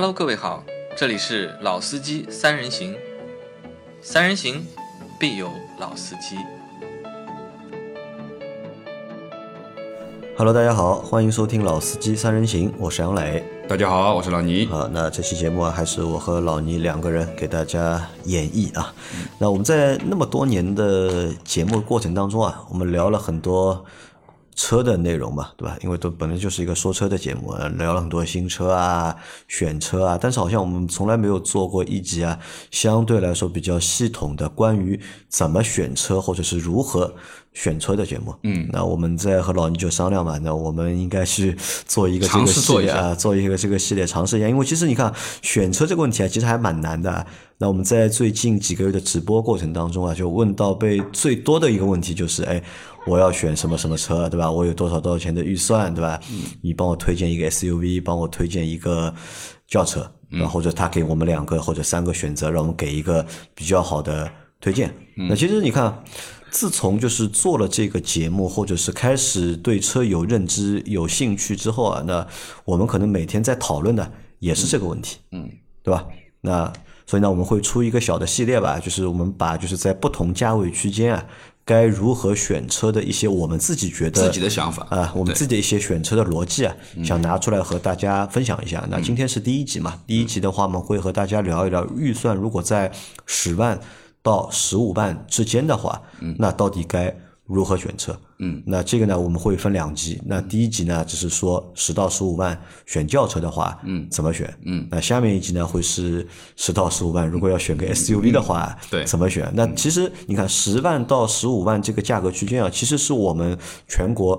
Hello，各位好，这里是老司机三人行，三人行必有老司机。Hello，大家好，欢迎收听《老司机三人行》，我是杨磊。大家好，我是老倪。啊，那这期节目啊，还是我和老倪两个人给大家演绎啊。那我们在那么多年的节目过程当中啊，我们聊了很多车的内容嘛，对吧？因为都本来就是一个说车的节目，聊了很多新车啊、选车啊，但是好像我们从来没有做过一集啊，相对来说比较系统的关于怎么选车或者是如何选车的节目。嗯，那我们在和老倪就商量嘛，那我们应该去做一个这尝个试做一下系列啊，做一个这个系列尝试一下，因为其实你看选车这个问题啊，其实还蛮难的啊。那我们在最近几个月的直播过程当中啊，就问到被最多的一个问题就是，哎，我要选什么什么车，对吧？我有多少多少钱的预算，对吧？你帮我推荐一个 SUV，帮我推荐一个轿车，然后或者他给我们两个或者三个选择，让我们给一个比较好的推荐。那其实你看。自从就是做了这个节目，或者是开始对车有认知、有兴趣之后啊，那我们可能每天在讨论的也是这个问题，嗯，对吧？那所以呢，我们会出一个小的系列吧，就是我们把就是在不同价位区间啊，该如何选车的一些我们自己觉得自己的想法。啊，我们自己的一些选车的逻辑啊，想拿出来和大家分享一下。那今天是第一集嘛，第一集的话，我们会和大家聊一聊预算如果在十万到十五万之间的话，那到底该如何选车？嗯，那这个呢，我们会分两集。那第一集呢，只是说十到十五万选轿车的话，嗯，怎么选？嗯，那下面一集呢，会是十到十五万，如果要选个 SUV 的话，对怎么选？那其实你看，十万到十五万这个价格区间啊，其实是我们全国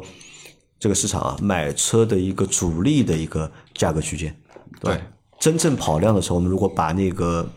这个市场啊买车的一个主力的一个价格区间。吧对，真正跑量的时候，我们如果把那个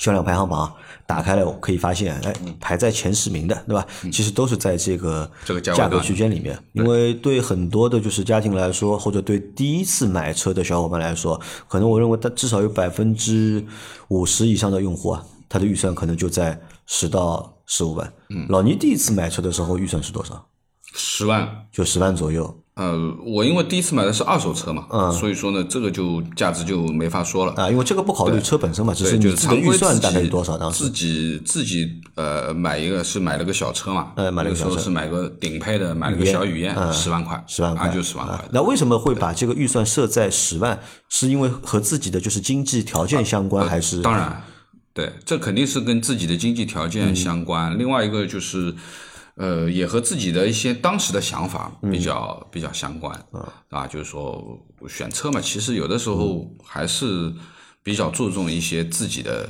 销量排行榜打开来，我可以发现，哎，排在前十名的，对吧？其实都是在这个嗯这个价格区间里面。因为对很多的就是家庭来说，或者对第一次买车的小伙伴来说，可能我认为他至少有百分之五十以上的用户啊，他的预算可能就在十到十五万。嗯，老倪第一次买车的时候预算是多少？十万。就十万左右。呃，我因为第一次买的是二手车嘛，嗯所以说呢，这个就价值就没法说了。啊，因为这个不考虑车本身嘛，只，是你自己的预算大概有多少当时自？己自己呃买一个是买了个小车嘛，呃买了个小车是买个顶配的，买了个小雨燕，嗯十万块，十万块，啊就十万块啊。那为什么会把这个预算设在十万？是因为和自己的就是经济条件相关，还是？呃当然，对，这肯定是跟自己的经济条嗯件相关。另外一个就是，呃，也和自己的一些当时的想法嗯比较、比较相关啊。就是说，选车嘛，其实有的时候还是比较注重一些自己的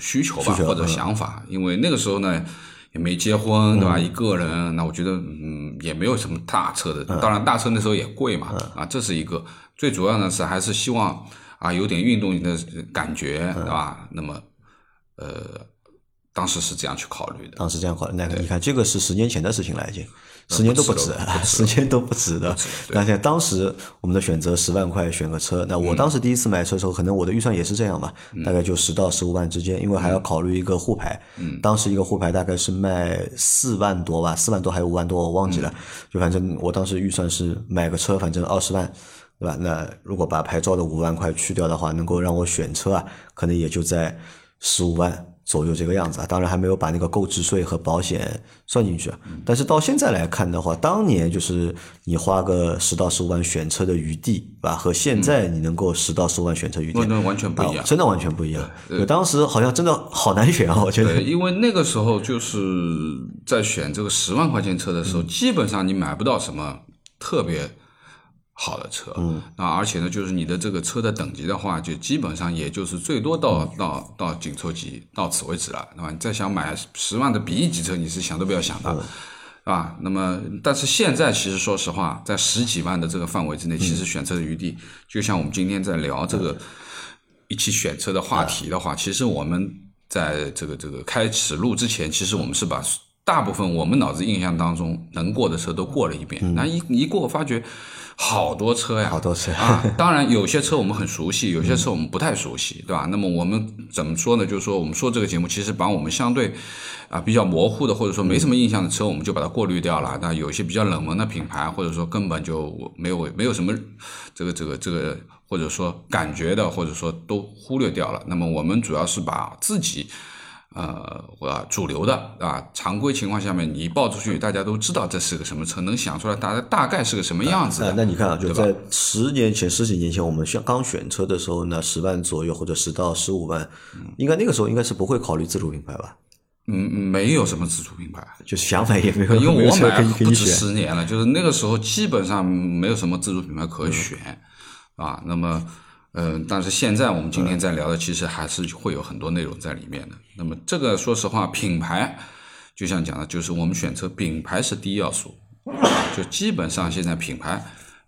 需求吧，或者想法，因为那个时候呢。也没结婚，嗯对吧？一个人，那我觉得，嗯，也没有什么大车的。当然，大车那时候也贵嘛，嗯啊，这是一个。最主要的是还是希望啊有点运动的感觉，嗯对吧？那么，呃，当时是这样去考虑的。当时这样考虑，那你看这个是十年前的事情了，已经十年都不止 十年都不止的。那现在当时我们的选择十万块选个车，那我当时第一次买车的时候，可能我的预算也是这样吧，大概就十到十五万之间，因为还要考虑一个沪牌。当时一个沪牌大概是卖四万多吧，四万多还有五万多，我忘记了。就反正我当时预算是买个车，反正二十万。对吧？那如果把牌照的五万块去掉的话，能够让我选车啊，可能也就在十五万左右这个样子啊。当然还没有把那个购置税和保险算进去啊。但是到现在来看的话，当年就是你花个十到十五万选车的余地，对吧？和现在你能够十到十五万选车余地，那那完全不一样啊真的完全不一样。就当时好像真的好难选啊，我觉对，得。因为那个时候就是在选这个十万块钱车的时候，基本上你买不到什么特别好的车，嗯，那，而且呢，就是你的这个车的等级的话，就基本上也就是最多到到到紧凑级，到此为止了，对吧？你再想买十万的 B 一级车，你是想都不要想的。是吧？那么，但是现在其实说实话，在十几万的这个范围之内，其实选车的余地，就像我们今天在聊这个一起选车的话题的话，其实我们在这个这个开始录之前，其实我们是把大部分我们脑子印象当中能过的车都过了一遍，然后一一过发觉好多车呀，好多车啊！当然有些车我们很熟悉，有些车我们不太熟悉，对吧？那么我们怎么说呢？就是说我们说这个节目，其实把我们相对啊比较模糊的，或者说没什么印象的车，我们就把它过滤掉了。那有一些比较冷门的品牌，或者说根本就没有没有什么这个这个这个，或者说感觉的，或者说都忽略掉了。那么我们主要是把自己。呃，我主流的啊，常规情况下面，你报出去，大家都知道这是个什么车，能想出来大概大概是个什么样子。那你看啊，就在十年前、十几年前，我们选刚选车的时候呢，十万左右或者十到十五万，应该那个时候应该是不会考虑自主品牌吧？嗯，没有什么自主品牌，就是想买也没有，因为我买不止十年了，就是那个时候基本上没有什么自主品牌可选啊。那么。嗯，但是现在我们今天在聊的，其实还是会有很多内容在里面的。那么这个说实话，品牌就像讲的，就是我们选择品牌是第一要素，就基本上现在品牌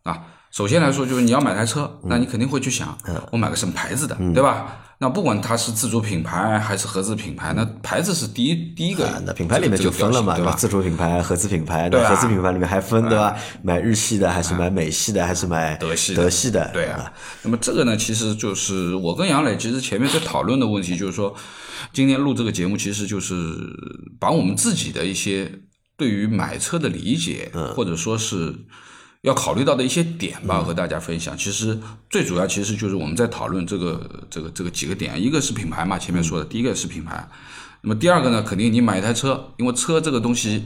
啊，首先来说就是你要买台车，那你肯定会去想，我买个什么牌子的，对吧？那不管它是自主品牌还是合资品牌，那牌子是第一第一个。那品牌里面就分了嘛，对吧？自主品牌、合资品牌，那合资品牌里面还分，对吧？买日系的还是买美系的还是买德系德系的？对啊。那么这个呢，其实就是我跟杨磊其实前面在讨论的问题，就是说今天录这个节目，其实就是把我们自己的一些对于买车的理解，或者说是。要考虑到的一些点吧，和大家分享。其实最主要其实就是我们在讨论这个这个这个几个点，一个是品牌嘛，前面说的第一个是品牌。那么第二个呢，肯定你买一台车，因为车这个东西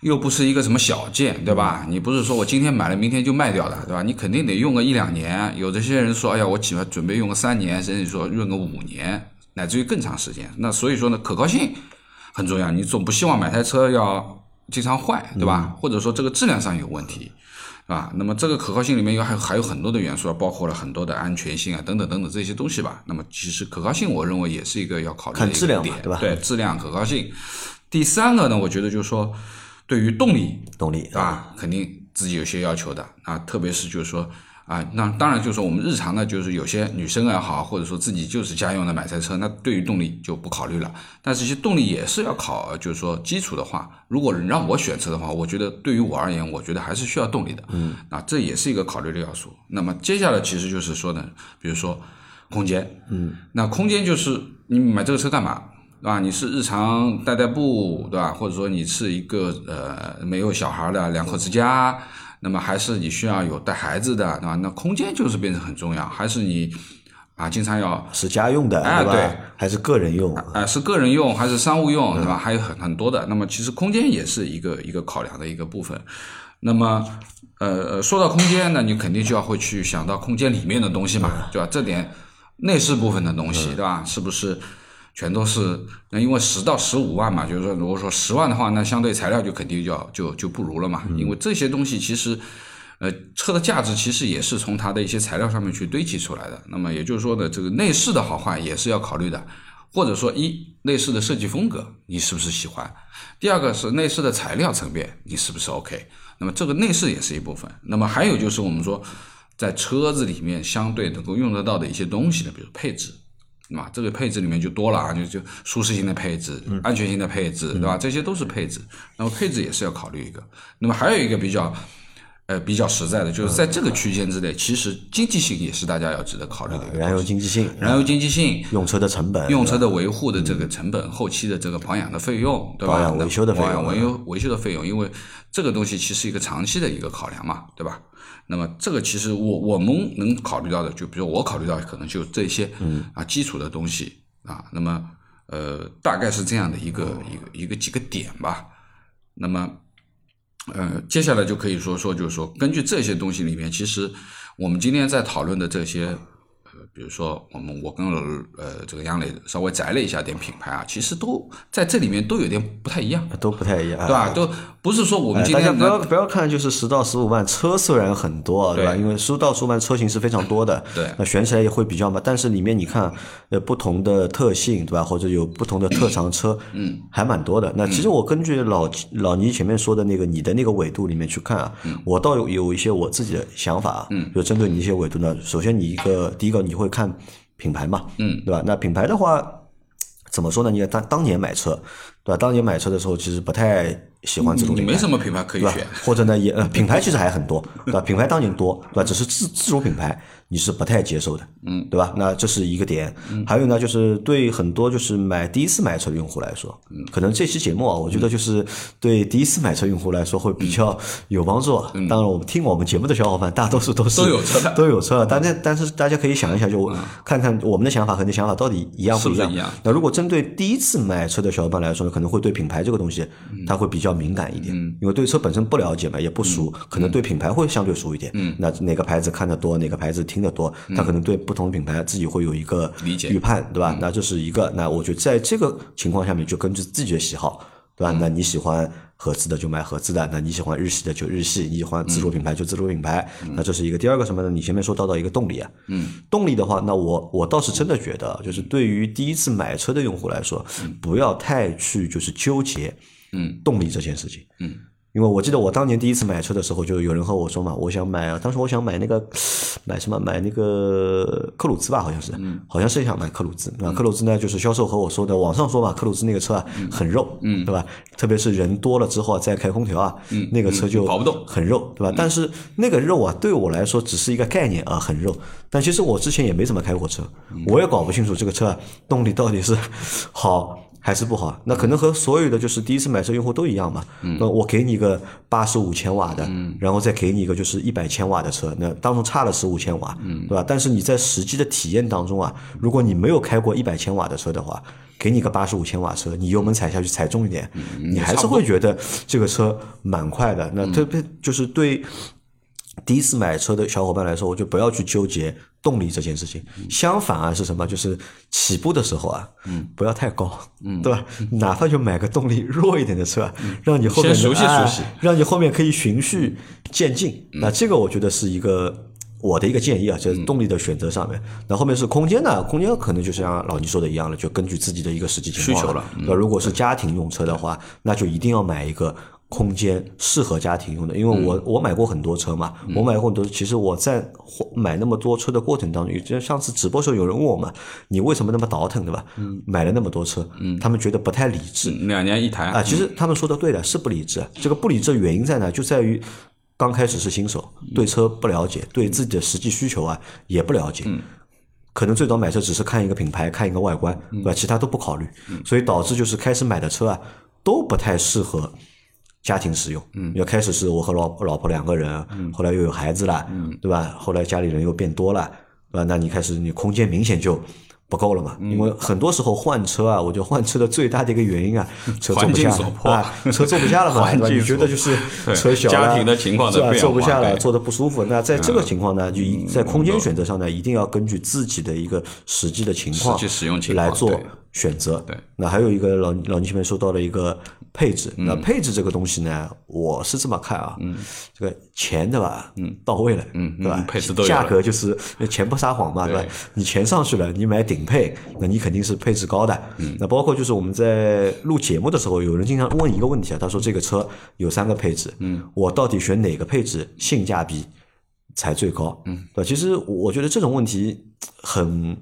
又不是一个什么小件，对吧？你不是说我今天买了，明天就卖掉的，对吧？你肯定得用个一两年。有这些人说，哎呀，我起码准备用个三年，甚至说用个五年，乃至于更长时间。那所以说呢，可靠性很重要。你总不希望买台车要经常坏，对吧？或者说这个质量上有问题。啊，那么这个可靠性里面有还还有很多的元素，包括了很多的安全性啊，等等等等这些东西吧。那么其实可靠性，我认为也是一个要考虑的一个点，对吧？对，质量可靠性。第三个呢，我觉得就是说，对于动力，动力啊，肯定自己有些要求的啊，特别是就是说。啊，那当然就是说我们日常呢，就是有些女生也好，或者说自己就是家用的买菜车，那对于动力就不考虑了。但是，其实动力也是要考，就是说基础的话，如果让我选车的话，我觉得对于我而言，我觉得还是需要动力的。嗯，那，这也是一个考虑的要素。那么接下来其实就是说呢，比如说空间，嗯，那空间就是你买这个车干嘛，对吧？你是日常代代步，对吧？或者说你是一个呃没有小孩的两口之家。那么还是你需要有带孩子的，对吧？那空间就是变成很重要。还是你啊，经常要是家用的，对吧？还是个人用？啊，是个人用还是商务用，对吧？还有很很多的。那么其实空间也是一个一个考量的一个部分。那么呃，说到空间呢，你肯定就要会去想到空间里面的东西嘛，对吧？这点内饰部分的东西，对吧？是不是？全都是那，因为十到十五万嘛，就是说，如果说十万的话，那相对材料就肯定就要就就不如了嘛。因为这些东西其实，呃，车的价值其实也是从它的一些材料上面去堆积出来的。那么也就是说呢，这个内饰的好坏也是要考虑的，或者说一内饰的设计风格你是不是喜欢？第二个是内饰的材料层面你是不是 OK？那么这个内饰也是一部分。那么还有就是我们说在车子里面相对能够用得到的一些东西呢，比如配置。嘛，这个配置里面就多了啊，就就舒适性的配置、安全性的配置，对吧？这些都是配置。那么配置也是要考虑一个。那么还有一个比较，呃，比较实在的，就是在这个区间之内，其实经济性也是大家要值得考虑的。燃油经济性，燃油经济性，用车的成本，用车的维护的这个成本，后期的这个保养的费用，对吧？保养维修的费用，保养维修维修的费用，因为这个东西其实一个长期的一个考量嘛，对吧？那么这个其实我我们能考虑到的，就比如我考虑到可能就这些，嗯啊基础的东西啊，那么呃大概是这样的一个一个一个几个点吧。那么呃接下来就可以说说，就是说根据这些东西里面，其实我们今天在讨论的这些。比如说，我们我跟呃这个杨磊稍微摘了一下点品牌啊，其实都在这里面都有点不太一样，都不太一样，对吧？都不是说我们今天不要不要看就是十到十五万车虽然很多，对吧？因为十到十五万车型是非常多的，对，那选起来也会比较嘛。但是里面你看呃不同的特性，对吧？或者有不同的特长车，嗯，还蛮多的。那其实我根据老老倪前面说的那个你的那个纬度里面去看啊，我倒有有一些我自己的想法，嗯，就针对你一些纬度呢。首先你一个第一个你会看品牌嘛，嗯，对吧？那品牌的话，怎么说呢？你看当当年买车，对吧？当年买车的时候，其实不太喜欢这种品牌，你没什么品牌可以选，？或者呢，也呃，品牌其实还很多，对吧？品牌当年多，对吧？只是自自主品牌你是不太接受的，嗯，对吧？那这是一个点。还有呢，就是对很多就是买第一次买车的用户来说，嗯，可能这期节目啊，我觉得就是对第一次买车用户来说会比较有帮助。当然，我们听我们节目的小伙伴大多数都是都有车的都有车了。但是但是大家可以想一下，就看看我们的想法和你的想法到底一样不一样。那如果针对第一次买车的小伙伴来说呢，可能会对品牌这个东西，他会比较敏感一点，因为对车本身不了解嘛，也不熟，可能对品牌会相对熟一点。嗯那哪个牌子看得多，哪个牌子听得多，他可能对不同的品牌自己会有一个理解预判，对吧？那这是一个。那我觉得在这个情况下面，就根据自己的喜好。对吧？那你喜欢合资的就买合资的，那你喜欢日系的就日系，你喜欢自主品牌就自主品牌。那这是一个第二个什么呢？你前面说到的一个动力啊，嗯，动力的话，那我我倒是真的觉得，就是对于第一次买车的用户来说，不要太去就是纠结，嗯，动力这件事情，嗯。因为我记得我当年第一次买车的时候，就有人和我说嘛，我想买啊，当时我想买那个买什么买那个克鲁兹吧，好像是，好像是想买克鲁兹。那克鲁兹呢，就是销售和我说的，网上说嘛，克鲁兹那个车啊很肉，嗯，对吧？特别是人多了之后啊再开空调啊，嗯，那个车就跑不动很肉，对吧？但是那个肉啊，对我来说只是一个概念啊，很肉。但其实我之前也没怎么开过车，我也搞不清楚这个车啊动力到底是 好还是不好。那可能和所有的就是第一次买车用户都一样嘛。那我给你一个八十五千瓦的，然后再给你一个就是一百千瓦的车，那当中差了十五千瓦，对吧？但是你在实际的体验当中啊，如果你没有开过一百千瓦的车的话，给你个八十五千瓦车，你油门踩下去踩重一点，你还是会觉得这个车蛮快的。那特别就是对第一次买车的小伙伴来说，我就不要去纠结动力这件事情。相反啊，是什么？就是起步的时候啊，嗯，不要太高，嗯，对吧？哪怕就买个动力弱一点的车啊，让你后面熟悉哎熟悉让你后面可以循序渐进。那这个我觉得是一个。我的一个建议啊，就是动力的选择上面。那后面是空间呢？空间可能就像老倪说的一样了，就根据自己的一个实际情况需求了嗯那如果是家庭用车的话，那就一定要买一个空间适合家庭用的。因为我、我买过很多车嘛，我买过很多。其实我在买那么多车的过程当中，就上次直播时候有人问我嘛，你为什么那么倒腾，对吧？买了那么多车，他们觉得不太理智。两年一台啊，其实他们说的对的，是不理智。这个不理智的原因在哪？就在于刚开始是新手，对车不了解，对自己的实际需求啊也不了解。可能最早买车只是看一个品牌，看一个外观，对吧？其他都不考虑，所以导致就是开始买的车啊都不太适合家庭使用。嗯，要开始是我和老老婆两个人，后来又有孩子了，对吧？后来家里人又变多了，对吧？那你开始你空间明显就。不够了嘛？因为很多时候换车啊，我觉得换车的最大的一个原因啊，车坐不下境所迫啊，车坐不下了嘛，环 对吧？你觉得就是车小了家庭的情况的是吧坐不下了，坐的不舒服。那在这个情况呢，就一在空间选择上呢，一定要根据自己的一个实际的情况实际使用情况来做选择。对，那还有一个老老倪前面说到了一个配置，嗯那配置这个东西呢，我是这么看啊，嗯，这个钱对吧，嗯，到位了，嗯对吧嗯？配置都有价格就是钱不撒谎嘛，对吧？你钱上去了，你买顶配，那你肯定是配置高的。嗯那包括就是我们在录节目的时候，有人经常问一个问题啊，他说这个车有三个配置，嗯，我到底选哪个配置性价比才最高？嗯，对吧？其实我觉得这种问题很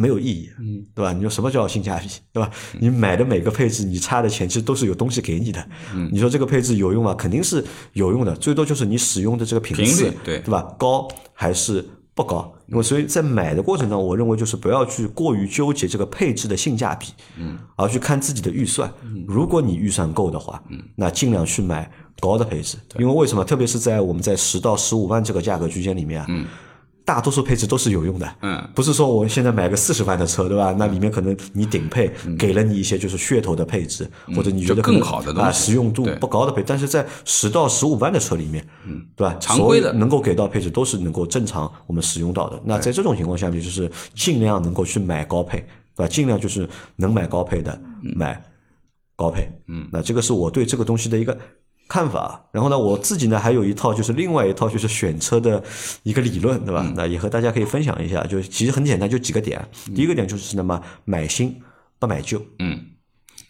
没有意义，嗯，对吧？你说什么叫性价比，对吧？你买的每个配置，你差的钱其实都是有东西给你的。嗯，你说这个配置有用吗？肯定是有用的，最多就是你使用的这个频次，对对吧？高还是不高？因为所以在买的过程中，我认为就是不要去过于纠结这个配置的性价比，嗯，而去看自己的预算。如果你预算够的话，嗯，那尽量去买高的配置，因为为什么？特别是在我们在十到十五万这个价格区间里面啊，嗯。大多数配置都是有用的，嗯，不是说我现在买个四十万的车，对吧？那里面可能你顶配给了你一些就是噱头的配置，或者你觉得更好的啊，实用度不高的配，但是在十到十五万的车里面，嗯，对吧？常规的。能够给到配置都是能够正常我们使用到的。那在这种情况下面，就是尽量能够去买高配，对吧？尽量就是能买高配的买高配，嗯，那这个是我对这个东西的一个看法。然后呢，我自己呢还有一套就是另外一套就是选车的一个理论，对吧？那也和大家可以分享一下。就其实很简单，就几个点。第一个点就是什么，买新不买旧，嗯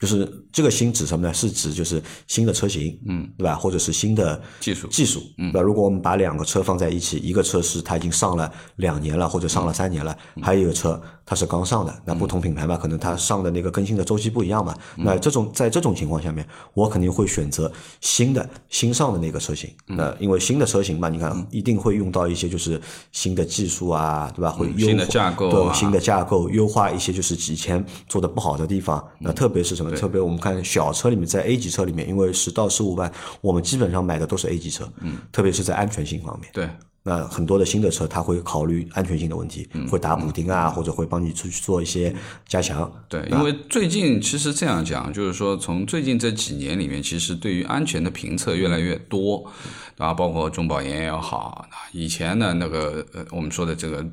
就是这个新指什么呢？是指就是新的车型，嗯，对吧？或者是新的技术技术，嗯，对吧？如果我们把两个车放在一起，一个车是它已经上了两年了，或者上了三年了，还有一个车它是刚上的，那不同品牌嘛，可能它上的那个更新的周期不一样嘛。嗯那这种在这种情况下面，我肯定会选择新的新上的那个车型。嗯那因为新的车型嘛，你看一定会用到一些就是新的技术啊，对吧？会优嗯新的化架构啊对新的架构，优化一些就是以前做的不好的地方。嗯那特别是什么？特别我们看小车里面，在 A 级车里面，因为十到十五万，我们基本上买的都是 A 级车。嗯，特别是在安全性方面。对，那很多的新的车，它会考虑安全性的问题，嗯会打补丁啊，或者会帮你出去做一些加强。对，因为最近其实这样讲，就是说从最近这几年里面，其实对于安全的评测越来越多，对吧？包括中保研也好，以前的那个呃我们说的这个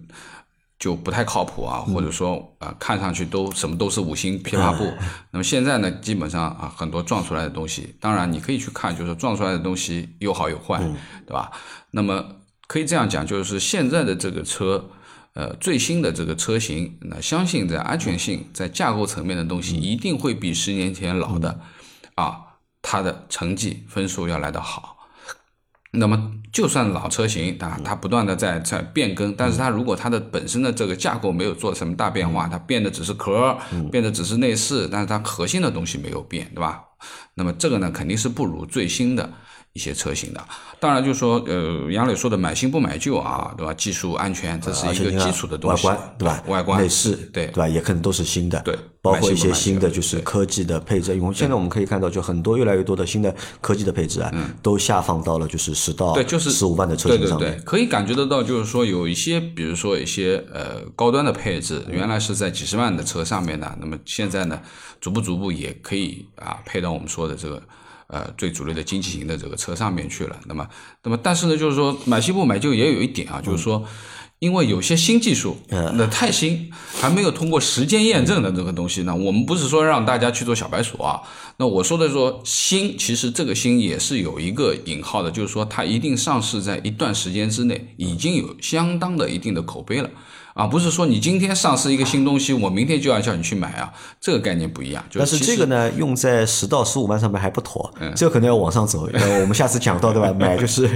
就不太靠谱啊，或者说呃看上去都什么都是五星批发布。那么现在呢，基本上啊很多撞出来的东西，当然你可以去看，就是撞出来的东西有好有坏，对吧？那么可以这样讲，就是现在的这个车。呃，最新的这个车型，那相信在安全性、在架构层面的东西，一定会比十年前老的，啊，它的成绩分数要来得好。那么，就算老车型，啊它不断的在在变更，但是它如果它的本身的这个架构没有做什么大变化，它变的只是壳，变的只是内饰，但是它核心的东西没有变，对吧？那么这个呢，肯定是不如最新的一些车型的。当然，就是说，呃，杨磊说的买新不买旧啊，对吧？技术安全，这是一个基础的东西，外观对吧？外观、内饰对对吧？也可能都是新的，对包括一些新的就是科技的配置。因为现在我们可以看到，就很多越来越多的新的科技的配置啊，都下放到了就是十到嗯对，就是十五万的车对对对型上面。，可以感觉得到，就是说有一些，比如说一些呃高端的配置，原来是在几十万的车上面的，那么现在呢，逐步逐步也可以啊配到我们说的这个呃最主流的经济型的这个车上面去了。那么，那么但是呢，就是说买新不买旧也有一点啊，就是说。因为有些新技术，那太新，还没有通过时间验证的这个东西呢，我们不是说让大家去做小白鼠啊。那我说的说新，其实这个新也是有一个引号的，就是说它一定上市在一段时间之内，已经有相当的一定的口碑了啊，不是说你今天上市一个新东西，我明天就要叫你去买啊，这个概念不一样。就但是这个呢，用在十到十五万上面还不妥，嗯这个可能要往上走。呃，我们下次讲到对吧？买就是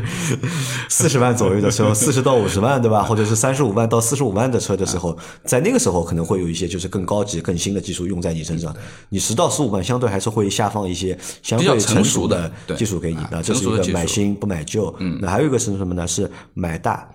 四十万左右的时候，四十到五十万对吧？或者是三十五万到四十五万的车的时候，在那个时候可能会有一些就是更高级、更新的技术用在你身上。你十到十五万相对还是会下放一些相对成熟的技术给你这是一个买新不买旧。嗯，那还有一个是什么呢？是买大。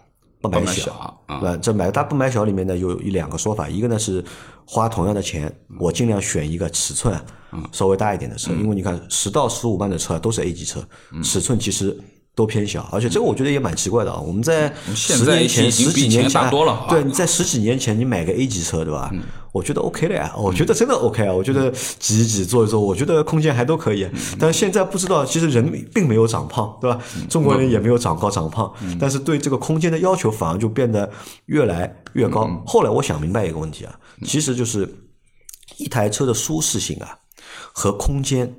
不买不买小小啊。对吧？这买大不买小里面呢，有一两个说法，一个呢是花同样的钱，我尽量选一个尺寸嗯。稍微大一点的车，因为你看十到十五万的车都是 A 级车，嗯。尺寸其实都偏小，而且这个我觉得也蛮奇怪的啊。我们在十年前、十几年前对，你在十几年前你买个 A 级车，对吧？嗯我觉得 OK 的呀，我觉得真的 OK 啊，我觉得挤一挤、坐一坐，我觉得空间还都可以。嗯但是现在不知道，其实人并没有长胖，对吧？中国人也没有长高长胖，嗯但是对这个空间的要求反而就变得越来越高。嗯后来我想明白一个问题啊，其实就是一台车的舒适性啊和空间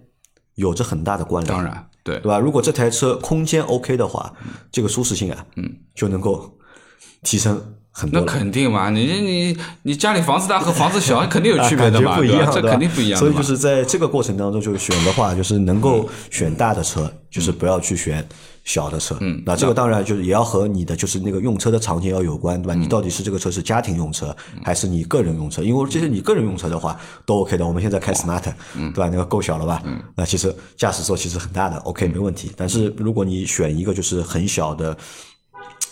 有着很大的关联。当然对。对吧？如果这台车空间 OK 的话，这个舒适性啊，嗯，就能够提升很多那。肯定嘛，你你你家里房子大和房子小 肯定有区别的嘛，不一样，这肯定不一样所以就是在这个过程当中，就是选的话，就是能够选大的车，嗯就是不要去选小的车。嗯，那这个当然就是也要和你的就是那个用车的场景要有关，嗯对吧？你到底是这个车是家庭用车还是你个人用车？因为其实你个人用车的话都 OK 的。我们现在开 Smart，对嗯吧？那个够小了吧？那其实驾驶座其实很大的，OK 没问题。但是如果你选一个就是很小的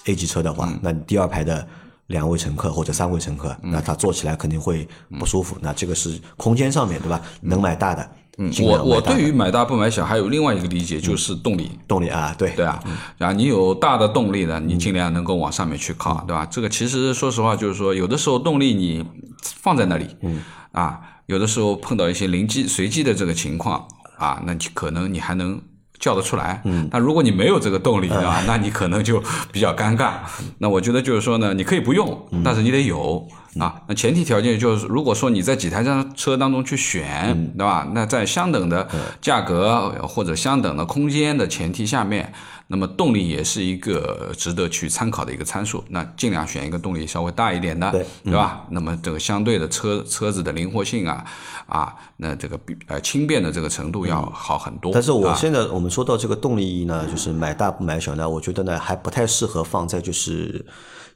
A 级车的嗯话，那你第二排的两位乘客或者三位乘客，那他坐起来肯定会不舒服。那这个是空间上面对吧？能买大的，尽我我对于买大不买小还有另外一个理解，就是动力。动力啊，对对啊，然后你有大的动力呢，你尽量能够往上面去靠，对吧？这个其实说实话，就是说有的时候动力你放在那里，嗯，啊，有的时候碰到一些灵机随机的这个情况啊，那你可能你还能。叫得出来，嗯，那如果你没有这个动力，对吧？那你可能就比较尴尬。那我觉得就是说呢，你可以不用，但是你得有啊。那前提条件就是，如果说你在几台车当中去选，对吧？那在相等的价格或者相等的空间的前提下面，那么动力也是一个值得去参考的一个参数。那尽量选一个动力稍微大一点的，对对吧？那么这个相对的车车子的灵活性啊啊，那这个比呃轻便的这个程度要好很多。但是我啊现在我们说到这个动力呢，就是买大不买小呢，我觉得呢还不太适合放在就是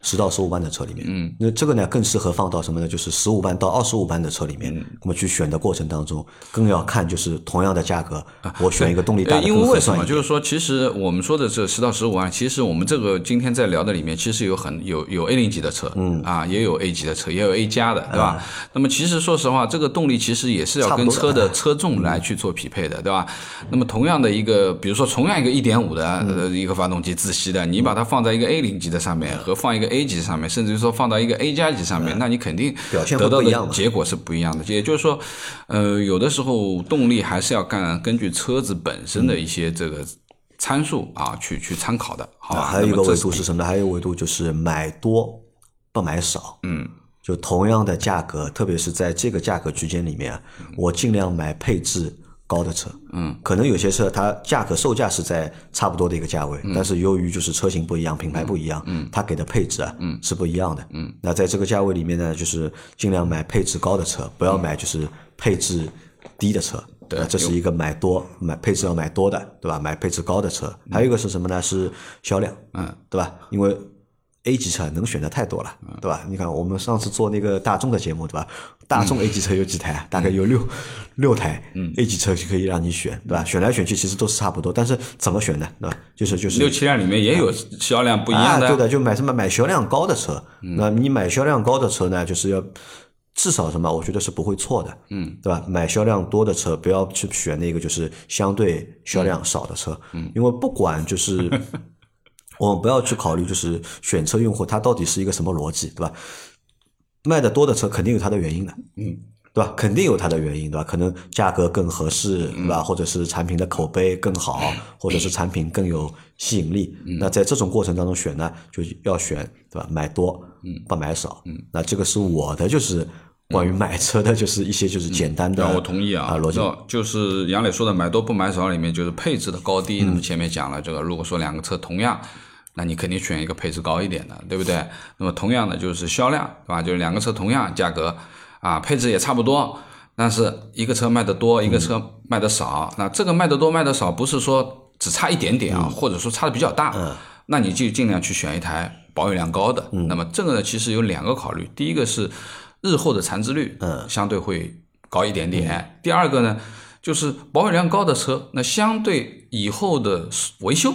十到十五万的车里面。嗯，那这个呢更适合放到什么呢？就是十五万到二十五万的车里面。嗯那么去选的过程当中，更要看就是同样的价格，我选一个动力大因为为什么？就是说，其实我们说的这十到十五万，其实我们这个今天在聊的里面，其实有很有有 A 零级的车，嗯啊，也有 A 级的车，也有 A 加的，对吧？那么其实说实话，这个动力其实也是要跟车的 车重来去做匹配的，对吧？那么同样的一个，比如说同样一个一点五的呃一个发动机自吸的，你把它放在一个 A 零级的上面和放一个 A 级上面，甚至于说放到一个 A 加级上面，那你肯定表现会得到一样嘛结果是不一样的。也就是说，呃，有的时候动力还是要干根据车子本身的一些这个参数啊，去去参考的，好吧？还有一个维度是什么呢？还有一个维度就是买多不买少。嗯，就同样的价格，特别是在这个价格区间里面，我尽量买配置高的车。嗯，可能有些车它价格售价是在差不多的一个价位，但是由于就是车型不一样、品牌不一样，嗯，它给的配置啊，嗯，是不一样的。嗯，那在这个价位里面呢，就是尽量买配置高的车，不要买就是配置低的车。对那这是一个买多买配置要买多的，对吧？买配置高的车，还有一个是什么呢？是销量，嗯，对吧？因为 A 级车能选的太多了，对吧？你看我们上次做那个大众的节目，对吧？大众 A 级车有几台？大概有六六台 A 级车就可以让你选，对吧？选来选去其实都是差不多，但是怎么选呢？对吧？就是就是六七辆里面也有销量不一样啊，的，对的，就买什么买销量高的车。嗯那你买销量高的车呢，就是要至少什么？我觉得是不会错的，嗯，对吧？买销量多的车，不要去选那个就是相对销量少的车，嗯，因为不管就是 我们不要去考虑就是选车用户他到底是一个什么逻辑，对吧？卖的多的车肯定有它的原因的，嗯。对吧？肯定有它的原因，对吧？可能价格更合适，对吧？或者是产品的口碑更好，或者是产品更有吸引力。那在这种过程当中选呢，就要选，对吧？买多，不买少。那这个是我的就是关于买车的，就是一些就是简单的。那我同意啊，逻辑。就是杨磊说的买多不买少里面，就是配置的高低。那么前面讲了这个，如果说两个车同样，那你肯定选一个配置高一点的，对不对？那么同样的就是销量，对吧？就是两个车同样价格。啊，配置也差不多，但是一个车卖的多，一个车卖的少。那这个卖的多卖的少，不是说只差一点点啊，或者说差的比较大，那你就尽量去选一台保有量高的。那么这个呢，其实有两个考虑，第一个是日后的残值率，嗯相对会高一点点。第二个呢，就是保有量高的车，那相对以后的维修，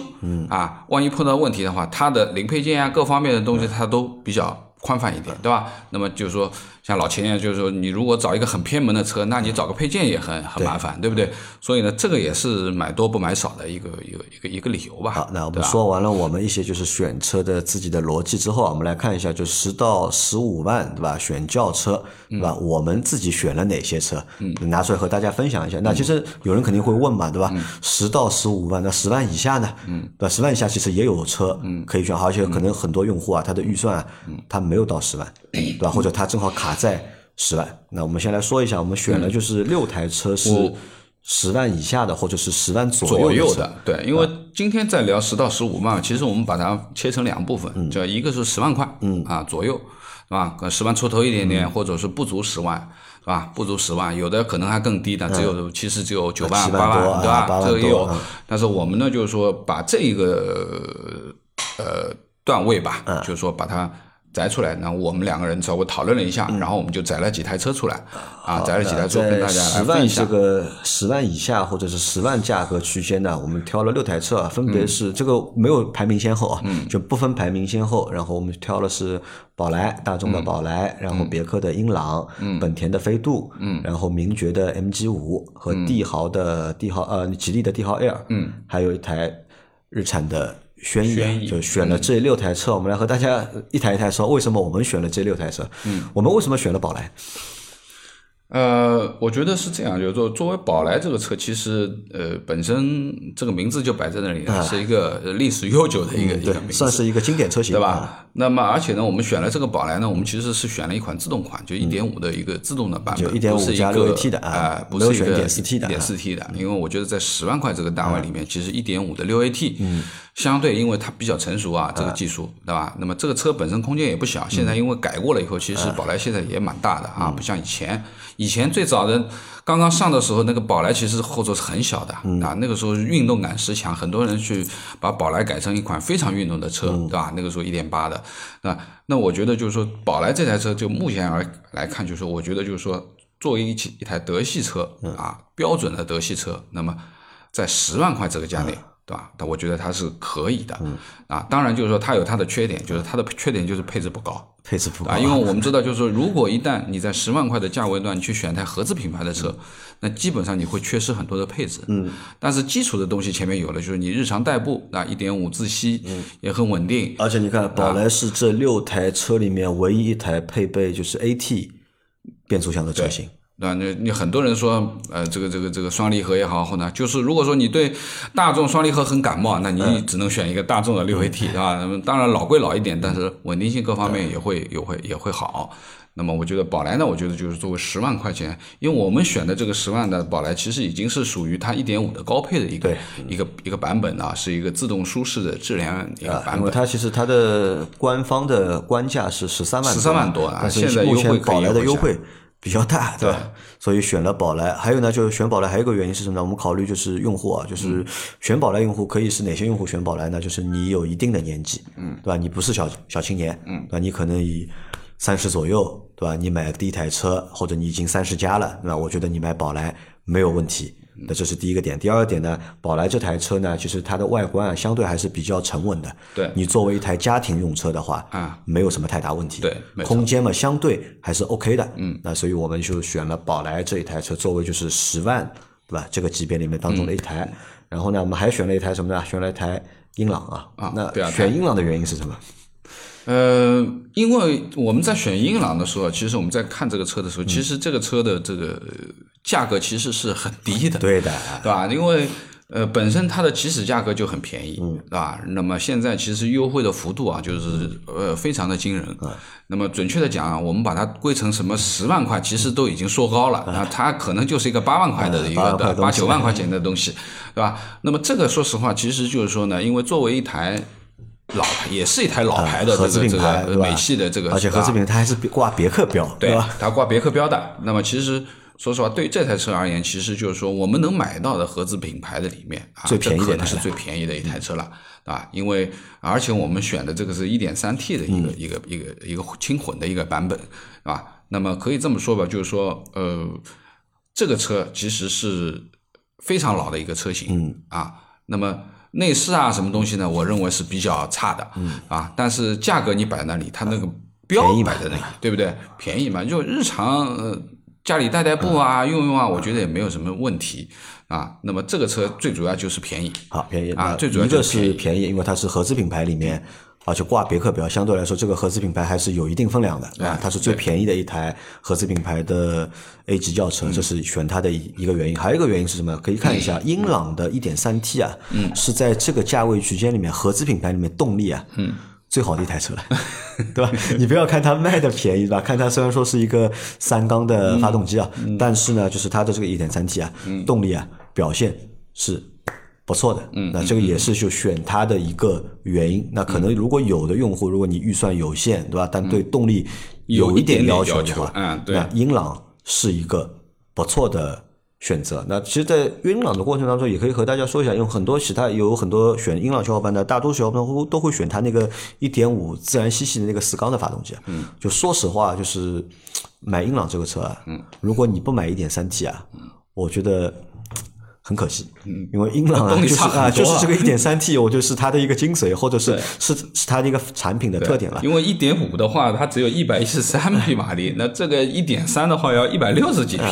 啊，万一碰到问题的话，它的零配件啊，各方面的东西它都比较宽泛一点，对吧？那么就是说。像老钱就是说，你如果找一个很偏门的车，那你找个配件也很很麻烦，对不对？所以呢，这个也是买多不买少的一个一个一个一个理由吧。好，那我们说完了我们一些就是选车的自己的逻辑之后，我们来看一下，就十到十五万，对吧？选轿车，对吧？我们自己选了哪些车？嗯，拿出来和大家分享一下。那其实有人肯定会问嘛，对吧？十到十五万，那十万以下呢？嗯，对吧？十万以下其实也有车可以选，而且可能很多用户啊，他的预算他没有到十万，对吧？或者他正好卡在十万，那我们先来说一下，我们选了就是六台车是十万以下的，或者是十万左左右的。对，因为今天在聊十到十五万，其实我们把它切成两部分，叫一个是十万块，嗯啊左右，是吧？十万出头一点点，或者是不足十万，是吧？不足十万，有的可能还更低的，只有其实只有九万、八万，对吧？这个也有。但是我们呢，就是说把这一个呃段位吧，就是说把它。摘出来，那我们两个人稍微讨论了一下，然后我们就摘了几台车出来，啊，摘了几台车跟大家来分享。这个十万以下或者是十万价格区间呢，我们挑了六台车，分别是这个没有排名先后啊，就不分排名先后。然后我们挑的是宝来、大众的宝来，然后别克的英朗，本田的飞度，然后名爵的 MG 五和帝豪的帝豪呃吉利的帝豪 Air，，还有一台日产的。轩逸就选了这六台车，我们来和大家一台一台说，为什么我们选了这六台车？嗯，我们为什么选了宝来？呃，我觉得是这样，就是说，作为宝来这个车，其实呃，本身这个名字就摆在那里，是一个历史悠久的一个一个名字，算是一个经典车型，对吧？那么，而且呢，我们选了这个宝来呢，我们其实是选了一款自动款，就一点五的一个自动的版本，一点五加六 AT 的啊，不是一个一点四 T 的，点四 T 的，因为我觉得在十万块这个单位里面，其实一点五的六 AT，相对因为它比较成熟啊，这个技术对吧？那么这个车本身空间也不小，现在因为改过了以后，其实宝来现在也蛮大的啊，不像以前。以前最早的刚刚上的时候，那个宝来其实后座是很小的啊，那个时候运动感十强，很多人去把宝来改成一款非常运动的车，对吧？那个时候一点八的，那那我觉得就是说，宝来这台车就目前而来看，就是说，我觉得就是说，作为一一台德系车啊，标准的德系车，那么在十万块这个价内。对吧？但我觉得它是可以的，啊，当然就是说它有它的缺点，就是它的缺点就是配置不高，配置不高啊。因为我们知道，就是说如果一旦你在十万块的价位段去选台合资品牌的车，那基本上你会缺失很多的配置。嗯。但是基础的东西前面有了，就是你日常代步啊，一点五自吸也很稳定。而且你看，宝来是这六台车里面唯一一台配备就是 AT 变速箱的车型。对吧？你你很多人说，呃，这个这个这个双离合也好，或者就是如果说你对大众双离合很感冒，那你只能选一个大众的六 AT，对吧？当然老归老一点，但是稳定性各方面也会也会也会好。那么我觉得宝来呢，我觉得就是作为十万块钱，因为我们选的这个十万的宝来，其实已经是属于它一点五的高配的一个一个一个版本啊，是一个自动舒适的智联一个版本。它其实它的官方的官价是十三万，十三万多啊，现在目前宝来的优惠。比较大，对吧？所以选了宝来。还有呢，就是选宝来还有一个原因是什么呢？我们考虑就是用户啊，就是选宝来用户可以是哪些用户选宝来呢？就是你有一定的年纪，嗯，对吧？你不是小小青年，嗯，对吧？你可能以三十左右，对吧？你买第一台车，或者你已经三十加了，那我觉得你买宝来没有问题。那这是第一个点，第二个点呢，宝来这台车呢，其实它的外观啊，相对还是比较沉稳的。对，你作为一台家庭用车的话，啊，没有什么太大问题。对，空间嘛，相对还是 OK 的。嗯，那所以我们就选了宝来这一台车，作为就是十万，对吧？这个级别里面当中的一台。然后呢，我们还选了一台什么呢？选了一台英朗啊。啊，那选英朗的原因是什么？呃，因为我们在选英朗的时候，其实我们在看这个车的时候，其实这个车的这个价格其实是很低的，对的，对吧？因为呃，本身它的起始价格就很便宜，嗯，对吧？那么现在其实优惠的幅度啊，就是呃非常的惊人。那么准确的讲啊，我们把它归成什么十万块，其实都已经说高了，那它可能就是一个八万块的一个八九万块钱的东西，对吧？那么这个说实话，其实就是说呢，因为作为一台。老牌也是一台老牌的这个美系的这个，而且合资品牌它还是挂别克标，对吧？它挂别克标的。那么其实说实话，对这台车而言，其实就是说我们能买到的合资品牌的里面啊，最便宜的是最便宜的一台车了，啊，因为而且我们选的这个是一点三 T 的一个一个一个一个轻混的一个版本，啊，那么可以这么说吧，就是说，呃，这个车其实是非常老的一个车型，嗯啊，那么。内饰啊，什么东西呢？我认为是比较差的，嗯啊，但是价格你摆在那里，它那个标摆在那里，对不对？便宜嘛，就日常呃家里代代步啊，用用啊，我觉得也没有什么问题啊。那么这个车最主要就是便宜，好便宜啊，最主要一个是便宜，因为它是合资品牌里面。而且挂别克标，相对来说，这个合资品牌还是有一定分量的，啊，它是最便宜的一台合资品牌的 A 级轿车，这是选它的一一个原因。还有一个原因是什么？可以看一下英朗的 1.3T 啊，是在这个价位区间里面，合资品牌里面动力啊，最好的一台车了，对吧？你不要看它卖的便宜，对吧？看它虽然说是一个三缸的发动机啊，但是呢，就是它的这个一点三 T 啊，动力啊，表现是。不错的，嗯，那这个也是就选它的一个原因。那可能如果有的用户，如果你预算有限，对吧？但对动力有一点要求的话，嗯，对，那英朗是一个不错的选择。那其实，在英朗的过程当中，也可以和大家说一下，因为很多其他有很多选英朗小伙伴的，大多数小伙伴都都会选它那个一点五自然吸气的那个四缸的发动机。嗯，就说实话，就是买英朗这个车啊，嗯，如果你不买一点三 T 啊，我觉得。很可惜，因为英朗啊，就是啊，就是这个一点三 T，我就是它的一个精髓，或者是是是它的一个产品的特点了。因为一点五的话，它只有一百一十三匹马力，那这个一点三的话要一百六十几匹，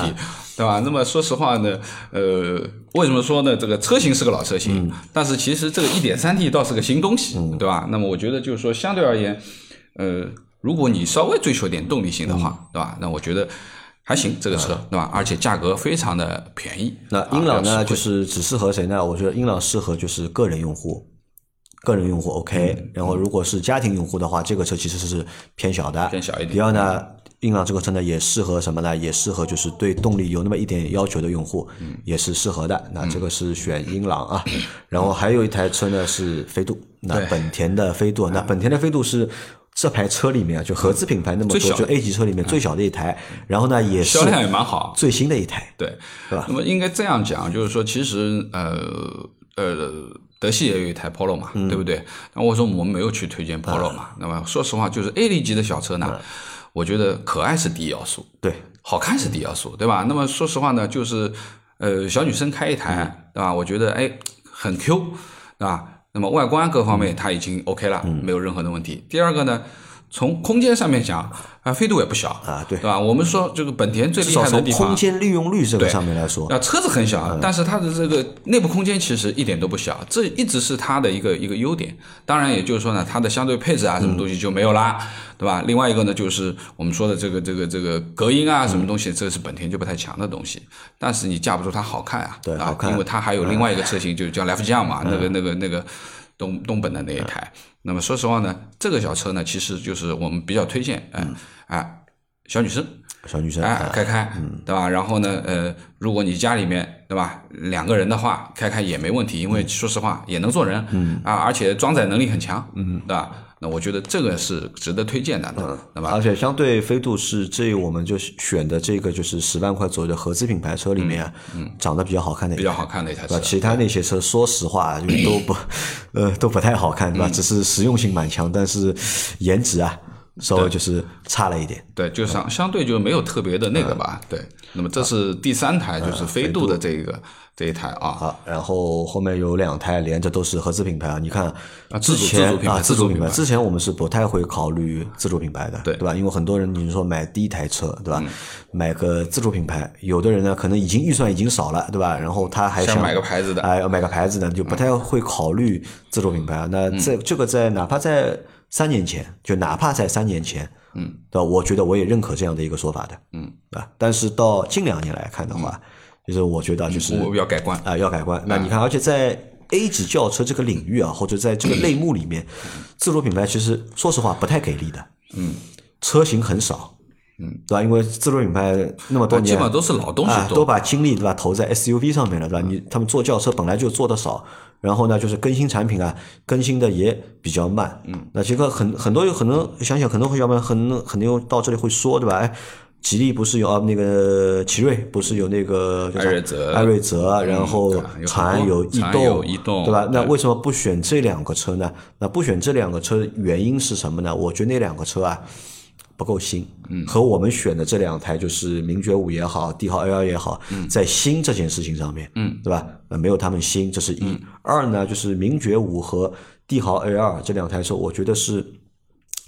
对吧？那么说实话呢，呃，为什么说呢？这个车型是个老车型，但是其实这个一点三 T 倒是个新东西，对吧？那么我觉得就是说，相对而言，呃，如果你稍微追求点动力性的话，对吧？那我觉得。还行，这个车对吧？而且价格非常的便宜。那英朗呢，就是只适合谁呢？我觉得英朗适合就是个人用户，个人用户 OK。然后如果是家庭用户的话，这个车其实是偏小的，偏小一点。第二呢，英朗这个车呢，也适合什么呢？也适合就是对动力有那么一点要求的用户，也是适合的。那这个是选英朗啊。然后还有一台车呢是飞度，那本田的飞度，那本田的飞度是这排车里面啊，就合资品牌那么多就 A 级车里面最小的一台。然后呢，也是销量也蛮好，最新的一台，对，是吧？那么应该这样讲，就是说，其实呃呃，德系也有一台 Polo 嘛，对不对？那我说我们没有去推荐 Polo 嘛，那么说实话，就是 A 级的小车呢。我觉得可爱是第一要素，对，好看是第一要素，对吧？那么说实话呢，就是呃，小女生开一台，对吧？我觉得哎，很 Q，对吧？那么外观各方面它已经 OK 了，没有任何的问题。第二个呢，从空间上面讲，啊，飞度也不小啊，对，对吧？我们说这个本田最厉害的地方，空间利用率这个上面来说，啊，车子很小，但是它的这个内部空间其实一点都不小，这一直是它的一个一个优点。当然，也就是说呢，它的相对配置啊，什么东西就没有啦。对吧？另外一个呢，就是我们说的这个这个这个隔音啊，什么东西，这是本田就不太强的东西。但是你架不住它好看啊，对，好看，因为它还有另外一个车型，就叫来福将嘛，那个那个那个东东本的那一台。那么说实话呢，这个小车呢，其实就是我们比较推荐，嗯，哎，小女生，小女生，哎，开开，对吧？然后呢，呃，如果你家里面对吧，两个人的话，开开也没问题，因为说实话也能坐人，嗯啊，而且装载能力很强，嗯，对吧？那我觉得这个是值得推荐的，嗯，对吧？而且相对飞度是这我们就选的这个就是十万块左右的合资品牌车里面，嗯，长得比较好看的，比较好看的一台车。其他那些车，说实话就都不，呃，都不太好看，对吧？只是实用性蛮强，但是颜值啊，稍微就是差了一点。对，就相相对就没有特别的那个吧。对，那么这是第三台，就是飞度的这个。这一台啊，好，然后后面有两台连着都是合资品牌啊。你看，之前啊，自主品牌，之前我们是不太会考虑自主品牌的，对对吧？因为很多人你说买第一台车，对吧？买个自主品牌，有的人呢可能已经预算已经少了，对吧？然后他还想买个牌子的，哎，要买个牌子的，就不太会考虑自主品牌。那在这个在哪怕在三年前，就哪怕在三年前，嗯，对吧？我觉得我也认可这样的一个说法的，嗯，啊，但是到近两年来看的话。就是我觉得就是要改观啊，要改观。那你看，而且在 A 级轿车这个领域啊，或者在这个类目里面，自主品牌其实说实话不太给力的。嗯，车型很少。嗯，对吧？因为自主品牌那么多年，基本上都是老东西都把精力对吧投在 SUV 上面了，对吧？你他们做轿车本来就做的少，然后呢，就是更新产品啊，更新的也比较慢。嗯，那这个很很多有很多想想可能会要不然很肯定到这里会说对吧？哎。吉利不是有啊那个奇瑞不是有那个艾瑞泽，艾瑞泽，然后长安有逸动，对吧？那为什么不选这两个车呢？那不选这两个车原因是什么呢？我觉得那两个车啊不够新，嗯。和我们选的这两台就是名爵五也好，帝豪 L 也好，嗯。在新这件事情上面，嗯，对吧？没有他们新，这是一。二呢，就是名爵五和帝豪 L 这两台车，我觉得是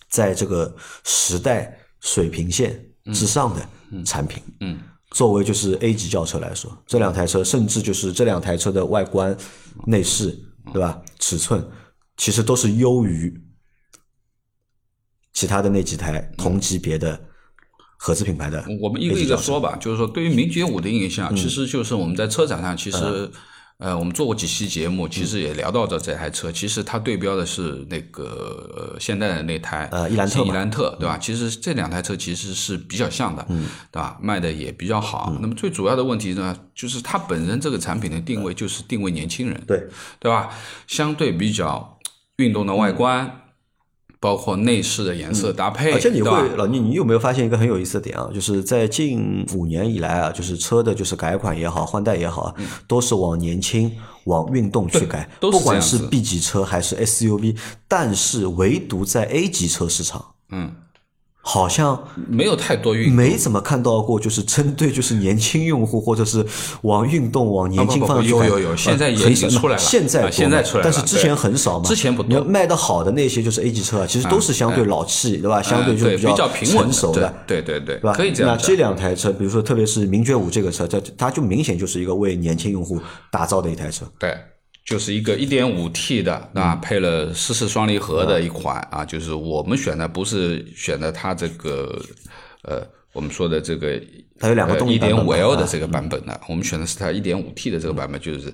在这个时代水平线。之上的产品，嗯，作为就是 A 级轿车来说，这两台车甚至就是这两台车的外观、内饰，对吧？尺寸其实都是优于其他的那几台同级别的合资品牌的。我们一个一个说吧，就是说对于名爵五的印象，其实就是我们在车展上其实。呃，我们做过几期节目，其实也聊到这这台车。其实它对标的是那个现代的那台呃伊兰特，伊兰特对吧？其实这两台车其实是比较像的，嗯，对吧？卖的也比较好。那么最主要的问题呢，就是它本身这个产品的定位就是定位年轻人，对对吧？相对比较运动的外观。包括内饰的颜色搭配，而且你会老倪，你有没有发现一个很有意思的点啊？就是在近五年以来啊，就是车的，就是改款也好，换代也好，都是往年轻、往运动去改，不管是 B 级车还是 SUV，但是唯独在 A 级车市场，嗯。好像没有太多运，没怎么看到过，就是针对就是年轻用户，或者是往运动、往年轻方向有有有，现在也出来了，现在现在出来了，但是之前很少嘛。之前不多。卖的好的那些就是 A 级车啊，其实都是相对老气，对吧？相对就比较平稳熟的，对对对，对吧？可以这样。那这两台车，比如说特别是名爵五这个车，它它就明显就是一个为年轻用户打造的一台车。对。就是一个 1.5T 的那，配了湿式双离合的一款啊，就是我们选的不是选的它这个呃，我们说的这个它有两个动力版本 1.5L 的这个版本的，我们选的是它 1.5T 的这个版本，就是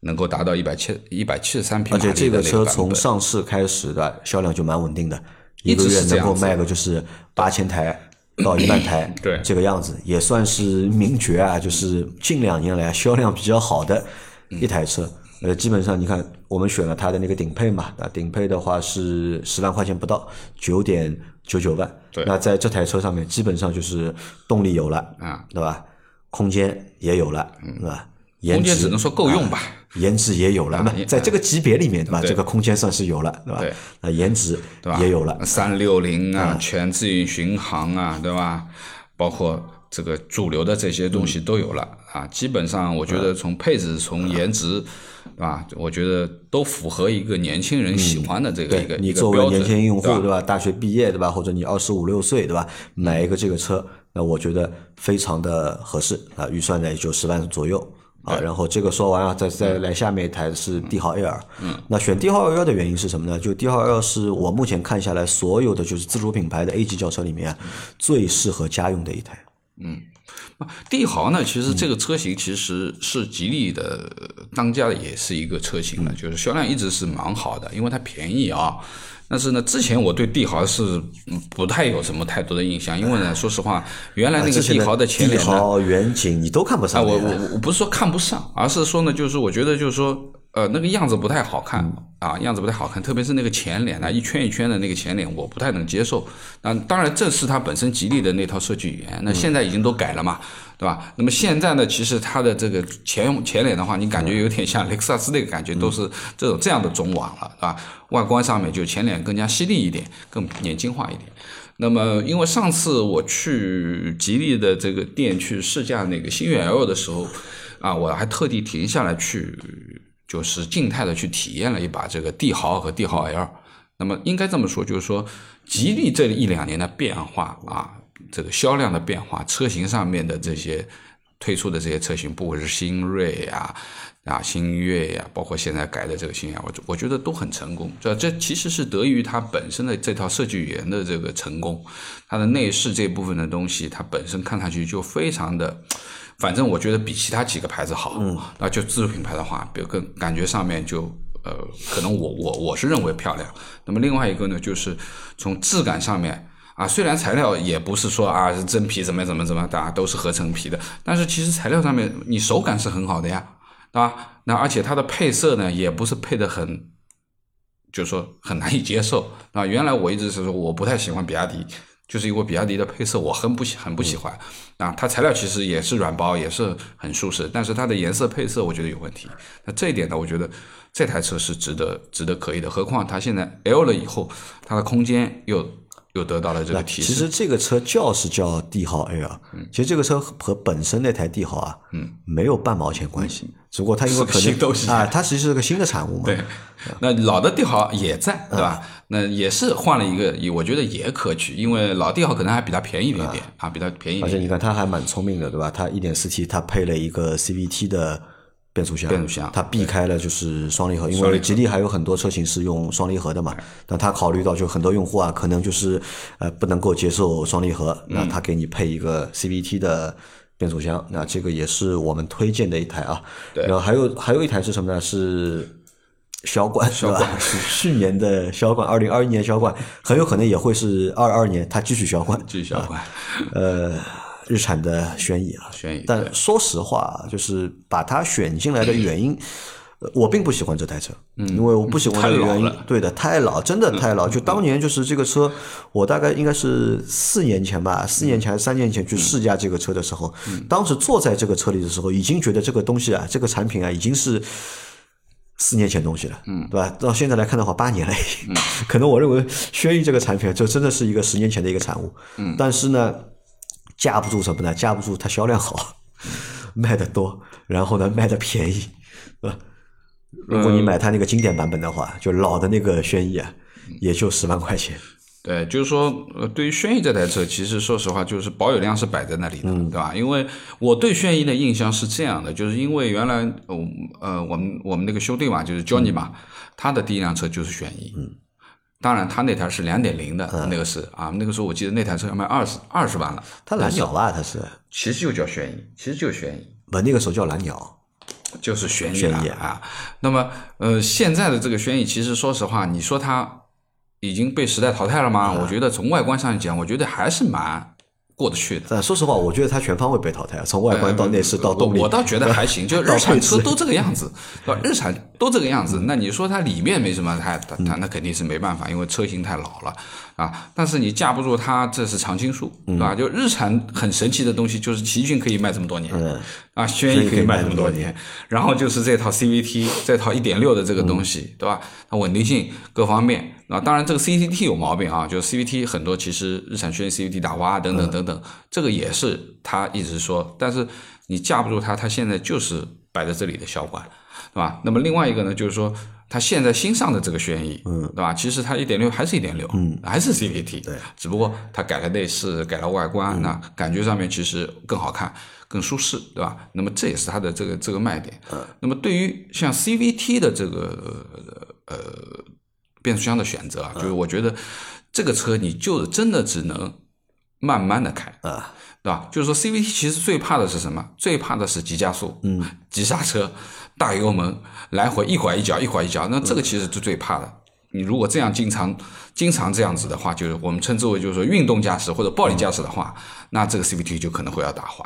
能够达到一百七一百七十三匹马力的而且这个车从上市开始的销量就蛮稳定的，一个月能够卖个就是八千台。到一万台，对。这个样子，也算是名爵啊，就是近两年来销量比较好的一台车。呃，基本上你看，我们选了它的那个顶配嘛，那顶配的话是十万块钱不到，九点九九万。对那在这台车上面，基本上就是动力有了，啊，对吧？空间也有了，对吧？颜值空间只能说够用吧。颜值也有了，那也在这个级别里面，对吧？这个空间算是有了，对吧对？那颜值？也有了，三六零啊，全自营巡航啊，对吧？包括这个主流的这些东西都有了啊。基本上，我觉得从配置、从颜值，对吧？我觉得都符合一个年轻人喜欢的这个一个对你一个标准。作为年轻用户，对吧？大学毕业，对吧？或者你二十五六岁，对吧？买一个这个车，那我觉得非常的合适啊，预算呢也就十万左右啊。然后这个说完啊，再再来下面一台是帝豪 L。嗯，那选帝豪 L 的原因是什么呢？就帝豪 L 是我目前看下来所有的就是自主品牌的 A 级轿车里面啊最适合家用的一台。帝豪呢，其实这个车型其实是吉利的当家的，也是一个车型了，就是销量一直是蛮好的，因为它便宜啊。但是呢，之前我对帝豪是嗯不太有什么太多的印象，因为呢，说实话，原来那个帝豪的前脸呢，豪、远景你都看不啊，上。我我我不是说看不上，而是说呢，就是我觉得就是说，呃，那个样子不太好看、啊，样子不太好看，特别是那个前脸啊，一圈一圈的那个前脸，我不太能接受。那当然，这是它本身吉利的那套设计语言，那现在已经都改了嘛，对吧？那么现在呢，其实它的这个前前脸的话，你感觉有点像雷克萨斯那个感觉，都是这种这样的中网了，对吧？外观上面就前脸更加犀利一点，更年轻化一点。那么，因为上次我去吉利的这个店去试驾那个星越 L 的时候，啊，我还特地停下来去，就是静态的去体验了一把这个帝豪和帝豪 L。那么应该这么说，就是说吉利这一两年的变化啊，这个销量的变化，车型上面的这些推出的这些车型，不管是新锐呀、啊、星越呀、包括现在改的这个星越，我我觉得都很成功。这这其实是得益于它本身的这套设计语言的这个成功，它的内饰这部分的东西，它本身看上去就非常的。反正我觉得比其他几个牌子好，嗯，那就自主品牌的话，比如更感觉上面就呃，可能我我我是认为漂亮。那么另外一个呢，就是从质感上面啊，虽然材料也不是说啊是真皮怎么怎么怎么，大家都是合成皮的，但是其实材料上面你手感是很好的呀，对吧？那而且它的配色呢，也不是配的很，就是说很难以接受啊。原来我一直是说我不太喜欢比亚迪。就是因为比亚迪的配色我很不喜很不喜欢啊，它材料其实也是软包，也是很舒适，但是它的颜色配色我觉得有问题。那这一点呢，我觉得这台车是值得值得可以的。何况它现在 L 了以后，它的空间又又得到了这个提其。实这个车叫是叫帝豪 L，其实这个车和本身那台帝豪啊，嗯，没有半毛钱关系。只不过它因为是个可新东西能啊，它其实是个新的产物嘛。对，那老的帝豪也在，对吧？那也是换了一个，我觉得也可取，因为老帝豪可能还比它便宜一点点啊，比它便宜一点点。而且你看，它还蛮聪明的，对吧？它一点四 T，它配了一个 CVT 的变速箱，变速箱它避开了就是双离合，因为吉利还有很多车型是用双离合的嘛。那它考虑到就很多用户啊，可能就是呃不能够接受双离合，嗯那它给你配一个 CVT 的变速箱，那这个也是我们推荐的一台啊。对然后还有还有一台是什么呢？是。销冠，是吧 是去年的销冠，二零二一年销冠，很有可能也会是二二年它继续销冠，继续销冠，呃，日产的轩逸啊，轩逸但说实话，就是把它选进来的原因，呃我并不喜欢这台车，嗯，因为我不喜欢的原因对的，太老，真的太老。就当年就是这个车，我大概应该是四年前吧，四年前还是三年前去试驾这个车的时候，当时坐在这个车里的时候，已经觉得这个东西啊，这个产品啊，已经是。四年前东西了，嗯，对吧？到现在来看的话，八年了。已经。可能我认为轩逸这个产品，这真的是一个十年前的一个产物，嗯，但是呢，架不住什么呢？架不住它销量好，卖的多，然后呢卖的便宜？如果你买它那个经典版本的话，就老的那个轩逸啊，也就十万块钱。对，就是说，呃，对于轩逸这台车，其实说实话，就是保有量是摆在那里的，对吧？因为我对轩逸的印象是这样的，就是因为原来，呃，呃我们我们那个兄弟嘛，就是 Johnny 嘛，他的第一辆车就是轩逸，嗯，当然他那台是两点零的，那个是啊，那个时候我记得那台车要卖二十二十万了，它蓝鸟吧，它是其实就叫轩逸，其实就是轩逸。不那个时候叫蓝鸟，就是轩逸了啊。那么，呃，现在的这个轩逸，其实说实话，你说它已经被时代淘汰了吗？我觉得从外观上讲，我觉得还是蛮过得去的。但说实话，我觉得它全方位被淘汰，从外观到内饰到动力，我倒觉得还行，就 日产车都这个样子，对吧？日产都这个样子，那你说它里面没什么，它它它那肯定是没办法，因为车型太老了啊。但是你架不住它，这是常青树，对吧？就日产很神奇的东西，就是奇骏可以卖这么多年，啊，轩逸可以卖这么多年，然后就是这套 CVT 这套一点六的这个东西，对吧？它稳定性各方面。啊，当然这个 CVT 有毛病啊，就是 CVT 很多其实日产轩逸 CVT 打滑等等等等，这个也是他一直说，但是你架不住他，他现在就是摆在这里的销冠，对吧？那么另外一个呢，就是说它现在新上的这个轩逸，嗯，对吧？其实它一点六还是一点六，嗯，还是 CVT，对，只不过它改了内饰，改了外观，那感觉上面其实更好看，更舒适，对吧？那么这也是它的这个这个卖点。嗯，那么对于像 CVT 的这个呃。变速箱的选择啊，就是我觉得这个车你就真的只能慢慢的开啊，对吧？就是说 CVT 其实最怕的是什么？最怕的是急加速，嗯，急刹车，大油门，来回一拐一脚，一拐一脚，那这个其实是最怕的。你如果这样经常经常这样子的话，就是我们称之为就是说运动驾驶或者暴力驾驶的话，那这个 CVT 就可能会要打滑。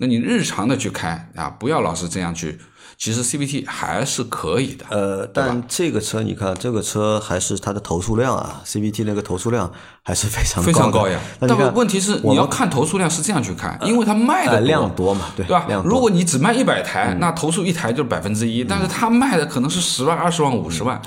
那你日常的去开啊，不要老是这样去。其实 CVT 还是可以的，呃，但这个车你看，这个车还是它的投诉量啊，CVT 那个投诉量还是非常非常高呀。但问题是你要看投诉量是这样去看，因为它卖的量多嘛，对对吧？如果你只卖一百台，那投诉一台就是百分之一，但是它卖的可能是十万、二十万、五十万。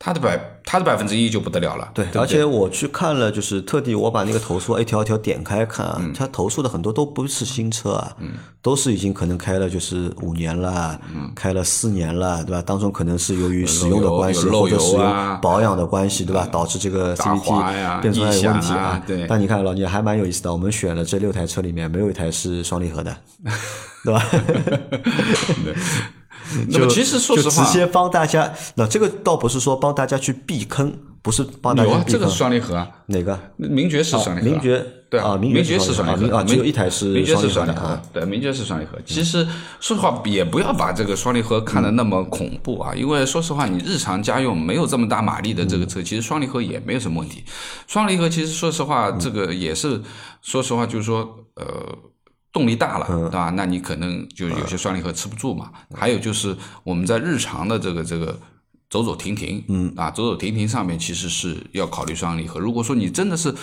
它的百，它的百分之一就不得了了。对，而且我去看了，就是特地我把那个投诉一条一条点开看啊，它投诉的很多都不是新车啊，都是已经可能开了就是五年了，开了四年了，对吧？当中可能是由于使用的关系或者是保养的关系，对吧？导致这个 CVT 变出来有问题啊。对。但你看老聂还蛮有意思的，我们选了这六台车里面没有一台是双离合的，对吧？那么其实说实话，直接帮大家，那这个倒不是说帮大家去避坑，不是帮大家避坑。这个是双离合啊，哪个？名爵是双离合。名爵对啊，名爵是双离合啊，只有一台是名爵是双离合。对，名爵是双离合。其实说实话，也不要把这个双离合看得那么恐怖啊，因为说实话，你日常家用没有这么大马力的这个车，其实双离合也没有什么问题。双离合其实说实话，这个也是说实话，就是说呃。动力大了，对吧？那你可能就有些双离合吃不住嘛。还有就是我们在日常的这个这个走走停停，嗯啊，走走停停上面其实是要考虑双离合。如果说你真的是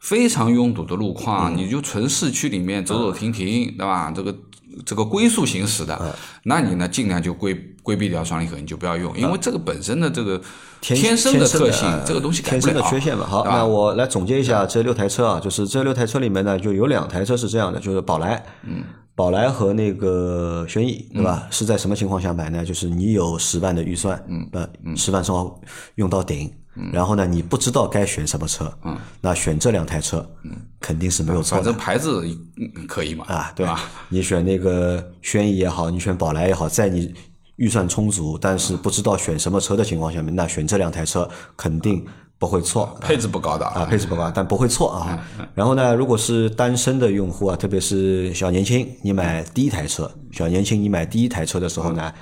非常拥堵的路况，你就纯市区里面走走停停，对吧？这个这个龟速行驶的，那你呢尽量就规规避掉双离合，你就不要用，因为这个本身的这个天生的特性，这个东西天生的缺陷嘛。好，那我来总结一下这六台车啊，就是这六台车里面呢，就有两台车是这样的，就是宝来，嗯，宝来和那个轩逸，对吧？是在什么情况下买呢？就是你有十万的预算，嗯，呃，十万正好用到顶，然后呢，你不知道该选什么车，嗯，那选这两台车，嗯，肯定是没有错的。反正牌子可以嘛，啊，对吧？你选那个轩逸也好，你选宝来也好，在你。预算充足，但是不知道选什么车的情况下面，那选这两台车肯定不会错。配置不高的啊，配置不高，但不会错啊。然后呢，如果是单身的用户啊，特别是小年轻，你买第一台车，小年轻你买第一台车的时候呢，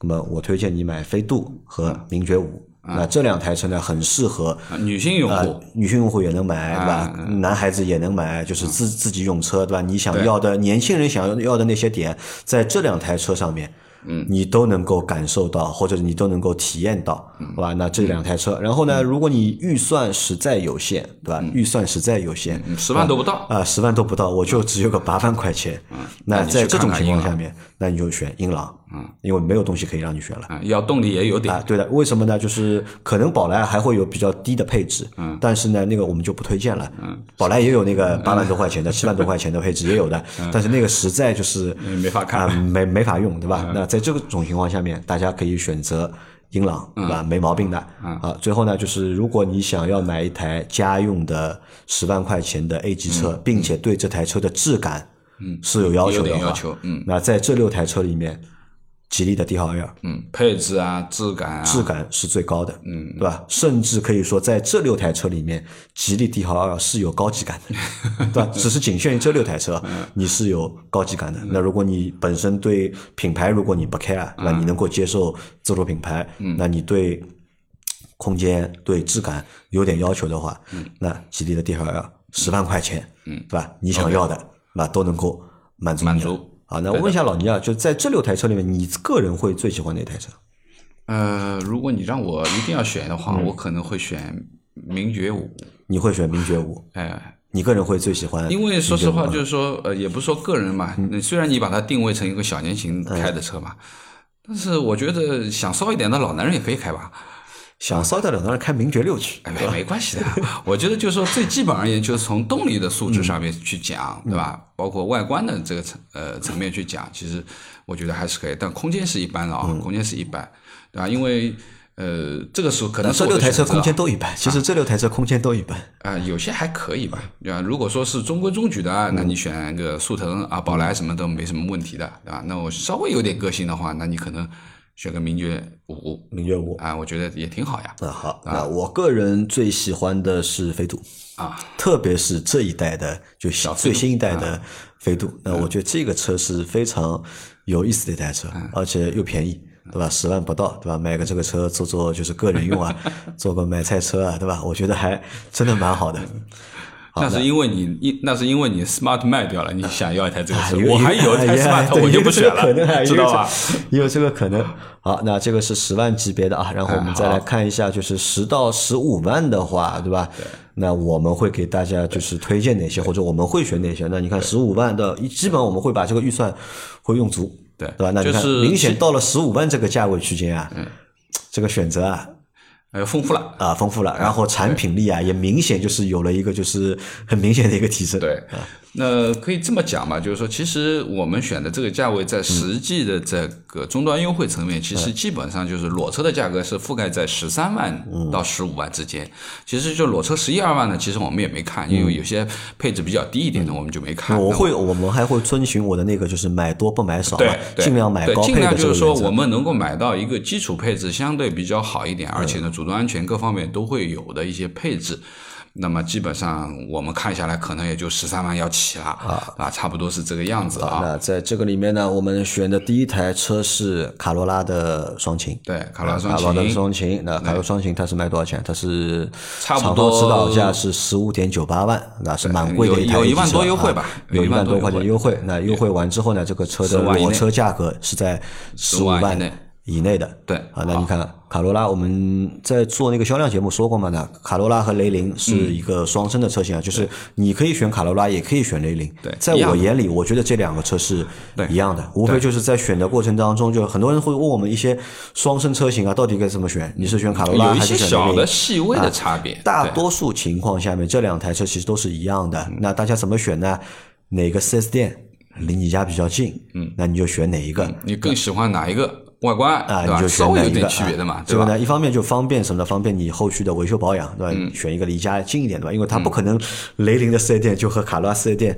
那么我推荐你买飞度和名爵五。那这两台车呢，很适合女性用户，女性用户也能买，对吧？男孩子也能买，就是自自己用车，对吧？你想要的年轻人想要要的那些点，在这两台车上面。嗯，你都能够感受到，或者你都能够体验到，好吧？那这两台车，然后呢，如果你预算实在有限，对吧？预算实在有限，十万都不到啊，十万都不到，我就只有个八万块钱。嗯，那在这种情况下面，那你就选英朗。嗯，因为没有东西可以让你选了。啊，要动力也有点。啊，对的，为什么呢？就是可能宝来还会有比较低的配置。嗯。但是呢，那个我们就不推荐了。嗯。宝来也有那个八万多块钱的、七万多块钱的配置也有的，但是那个实在就是没法看，没没法用，对吧？那在这种情况下面，大家可以选择英朗，对吧？没毛病的。嗯。啊，最后呢，就是如果你想要买一台家用的十万块钱的 A 级车，并且对这台车的质感，嗯，是有要求的话，嗯，那在这六台车里面。吉利的帝豪 L，嗯，配置啊，质感啊，质感是最高的，嗯，对吧？甚至可以说，在这六台车里面，吉利帝豪 L 是有高级感的，对吧？只是仅限于这六台车，你是有高级感的。那如果你本身对品牌，如果你不 care，那你能够接受自主品牌，那你对空间、对质感有点要求的话，那吉利的帝豪 L 十万块钱，嗯，对吧？你想要的，那都能够满足你的满足好，那我问一下老倪啊，就在这六台车里面，你个人会最喜欢哪台车？呃，如果你让我一定要选的话，嗯我可能会选名爵五。你会选名爵五？哎，你个人会最喜欢？因为说实话，就是说，呃，也不是说个人嘛，嗯虽然你把它定位成一个小年轻开的车嘛，但是我觉得想骚一点的老男人也可以开吧。想烧掉两当然开名爵六去，哎，没 没关系的。我觉得就是说，最基本而言，就是从动力的素质上面去嗯讲，对吧？包括外观的这个层呃层面去讲，其实我觉得还是可以，但空间是一般的啊，嗯空间是一般，对吧？因为呃，这个时候可能是这六台车空间都一般，其实这六台车空间都一般。啊、有些还可以吧，对吧？如果说是中规中矩的啊，那你选个速腾啊、宝来什么都没什么问题的，对吧？那我稍微有点个性的话，那你可能选个名爵五名爵五啊，我觉得也挺好呀。啊，好，那我个人最喜欢的是飞度啊，特别是这一代的，就小最新一代的飞度。那我觉得这个车是非常有意思的一台车，而且又便宜。对吧？十万不到，对吧？买个这个车做做就是个人用啊，做个买菜车啊，对吧？我觉得还真的蛮好的。好那是因为你一那是因为你 Smart 卖掉了，你想要一台这个车，啊我还有一台哎 Smart，对我就不选了可能啊了，知道吧？？也有这个可能。好，那这个是十万级别的啊，然后我们再来看一下，就是十到十五万的话，对吧？那我们会给大家就是推荐哪些，或者我们会选哪些？那你看十五万的，基本我们会把这个预算会用足，对对吧？那你看，就是明显到了十五万这个价位区间啊，这个选择啊，哎，丰富了。啊，丰富了，然后产品力啊，也明显就是有了一个就是很明显的一个提升。对，那可以这么讲吧，就是说，其实我们选的这个价位，在实际的这个终端优惠层面，其实基本上就是裸车的价格是覆盖在十三万到十五万之间。其实就裸车十一二万呢，其实我们也没看，因为有些配置比较低一点的，我们就没看。那我会，我们还会遵循我的那个，就是买多不买少尽量买对尽高配的量就是说，我们能够买到一个基础配置相对比较好一点，而且呢，主动安全各方面都会有的一些配置。那么基本上我们看下来，可能也就十三万要起了啊啊，差不多是这个样子啊。那在这个里面呢，我们选的第一台车是卡罗拉的双擎。对，卡罗拉双擎卡罗拉双擎，那卡罗拉双擎它是卖多少钱？它是差不多指导价是十五点九八万，那是蛮贵的一台有有一万多优惠吧啊有一万多块钱优优惠。那优惠完之后呢，这个车的10万以内裸车价格是在十五万内以内的。对啊，那你看卡罗拉，我们在做那个销量节目说过嘛？那卡罗拉和雷凌是嗯一个双生的车型啊，就是你可以选卡罗拉，也可以选雷凌。对在我眼里，我觉得这两个车是一样的，无非就是在选的过程当中，就很多人会问我们一些双生车型啊，到底该怎么选？你是选卡罗拉还是选雷凌些小的？细微的差别。对大多数情况下面，这两台车其实都是一样的。那大家怎么选呢？哪个 4S 店离你家比较近？嗯，那你就选哪一个。你更喜欢哪一个外观啊？你就选稍微有哪一个点区别的嘛，对吧？啊这个呢，一方面就方便什么呢？方便你后续的维修保养，对吧？嗯选一个离家近一点的吧，因为它不可能雷凌的四 S 店就和卡罗拉四 S 店、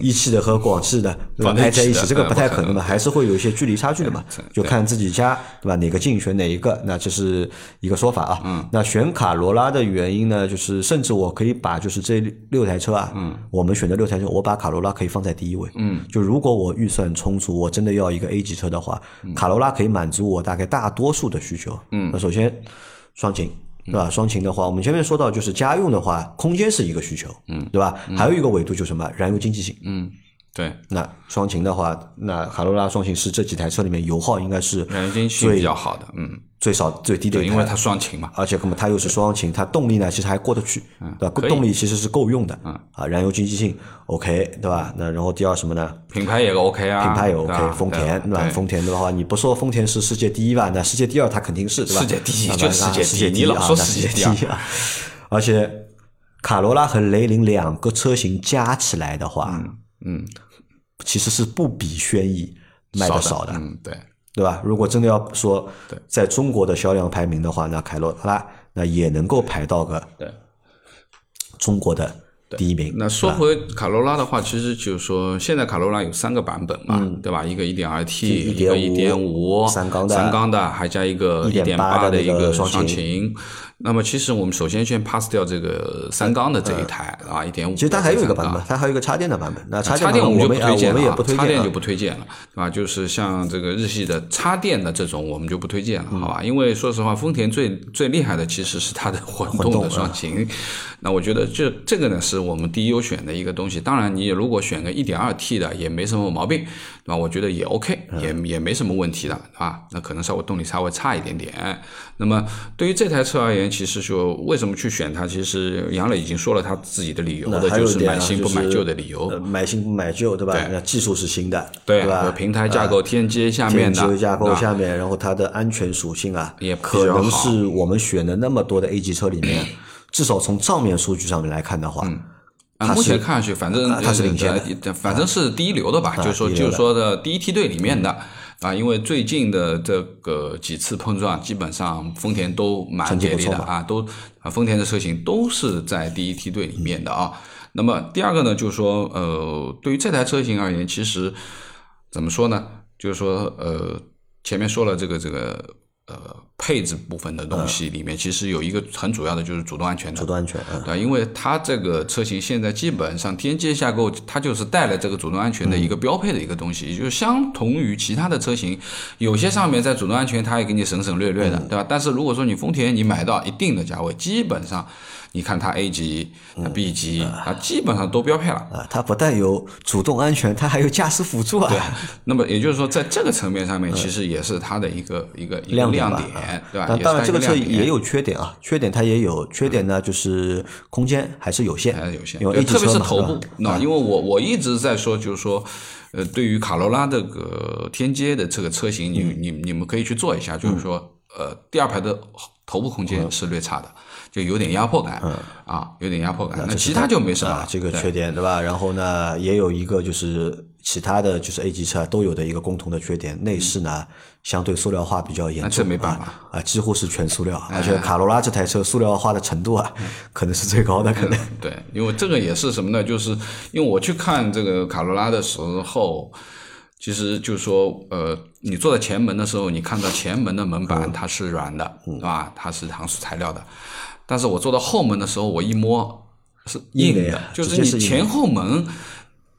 一汽的和广汽的挨在一起，这个嗯不太可能的，还是会有一些距离差距的嘛。就看自己家对吧？哪个近选哪一个，那这是一个说法啊。嗯，那选卡罗拉的原因呢，就是甚至我可以把就是这六台车啊，嗯，我们选的六台车，我把卡罗拉可以放在第一位。嗯，就如果我预算充足，我真的要一个 A 级车的话，卡罗拉可以满足我大概大多数的需求。嗯，那首先双擎。对吧？双擎的话，我们前面说到，就是家用的话，空间是一个需求，嗯，对吧？还有一个维度就是什么？燃油经济性，嗯，对，那双擎的话，那卡罗拉双擎是这几台车里面油耗应该是燃油经济比较好的，嗯，最少最低的因为它双擎嘛，而且那么它又是双擎，它动力呢其实还过得去，对吧？动力其实是够用的，啊，燃油经济性 OK，对吧？那然后第二什么呢？品牌也 OK 啊，品牌也 OK，丰田对吧？丰田的话，你不说丰田是世界第一吧？那世界第二它肯定是对吧？世界第一就世界世界第一你老说啊那世界第二世界第一啊！而且卡罗拉和雷凌两个车型加起来的话，嗯，其实是不比轩逸卖的少的，嗯，对，对吧？如果真的要说在中国的销量排名的话，那凯罗拉那也能够排到个对。中国的第一名。那说回卡罗拉的话，其实就是说，现在卡罗拉有三个版本嘛，对吧？一个一点二 T，一个一点五，三缸的三缸的，还加一个一点1.8的的一个个双擎擎。那么其实我们首先先 pass 掉这个三缸的这一台啊，一点五。其实它还有一个版本，它还有一个插电的版本。那插插电我们就不推荐了啊，不推荐啊插电就不推荐了，对吧？就是像这个日系的插电的这种，我们就不推荐了，嗯好吧？因为说实话，丰田最最厉害的其实是它的混动的双擎。那我觉得这这个呢，是我们第一优选的一个东西。当然，你如果选个 1.2T 的也没什么毛病，对吧？我觉得也 OK，也也没什么问题的，啊，那可能稍微动力稍微差一点点。那么对于这台车而言，其实说为什么去选它，其实杨磊已经说了他自己的理由的，就是买新不买旧的理由。买新不买旧，对吧？那技术是新的，对吧？平台架构 TNGA 下面的架构下面，然后它的安全属性啊，也可能是我们选的那么多的 A 级车里面。至少从账面数据上面来看的话，嗯，目前看上去，反正它是领先的，反正是第一流的吧。就是说，就是说的第一梯队里面的啊，因为最近的这个几次碰撞，基本上丰田都蛮给力的啊，都啊，丰田的车型都是在第一梯队里面的啊。那么第二个呢，就是说，呃，对于这台车型而言，其实怎么说呢？就是说，呃，前面说了这个这个。呃，配置部分的东西里面，其实有一个很主要的就是主动安全的。主动安全，对，因为它这个车型现在基本上 TNGA 架构，它就是带了这个主动安全的一个标配的一个东西，也就是相同于其他的车型，有些上面在主动安全它也给你省省略略的，对吧？但是如果说你丰田你买到一定的价位，基本上。你看它 A 级、B 级啊，基本上都标配了啊。它不但有主动安全，它还有驾驶辅助啊。对，那么也就是说，在这个层面上面，其实也是它的一个一个亮点，对吧？当然，这个车也有缺点啊，缺点它也有缺点呢，就是空间还是有限，还是有限。因为特别是头部，那因为我我一直在说，就是说，呃，对于卡罗拉这个天阶的这个车型，你你你们可以去做一下，就是说，呃，第二排的头部空间是略差的。就有点压迫感，啊，有点压迫感。那其他就没什么，这个缺点对吧？然后呢，也有一个就是其他的就是 A 级车都有的一个共同的缺点，内饰呢相对塑料化比较严重，这没办法啊，几乎是全塑料。而且卡罗拉这台车塑料化的程度啊，可能是最高的，可能。对，因为这个也是什么呢？就是因为我去看这个卡罗拉的时候，其实就是说，呃，你坐在前门的时候，你看到前门的门板它是软的，对吧？它是搪塑材料的。但是我坐到后门的时候，我一摸是硬的，就是你前后门。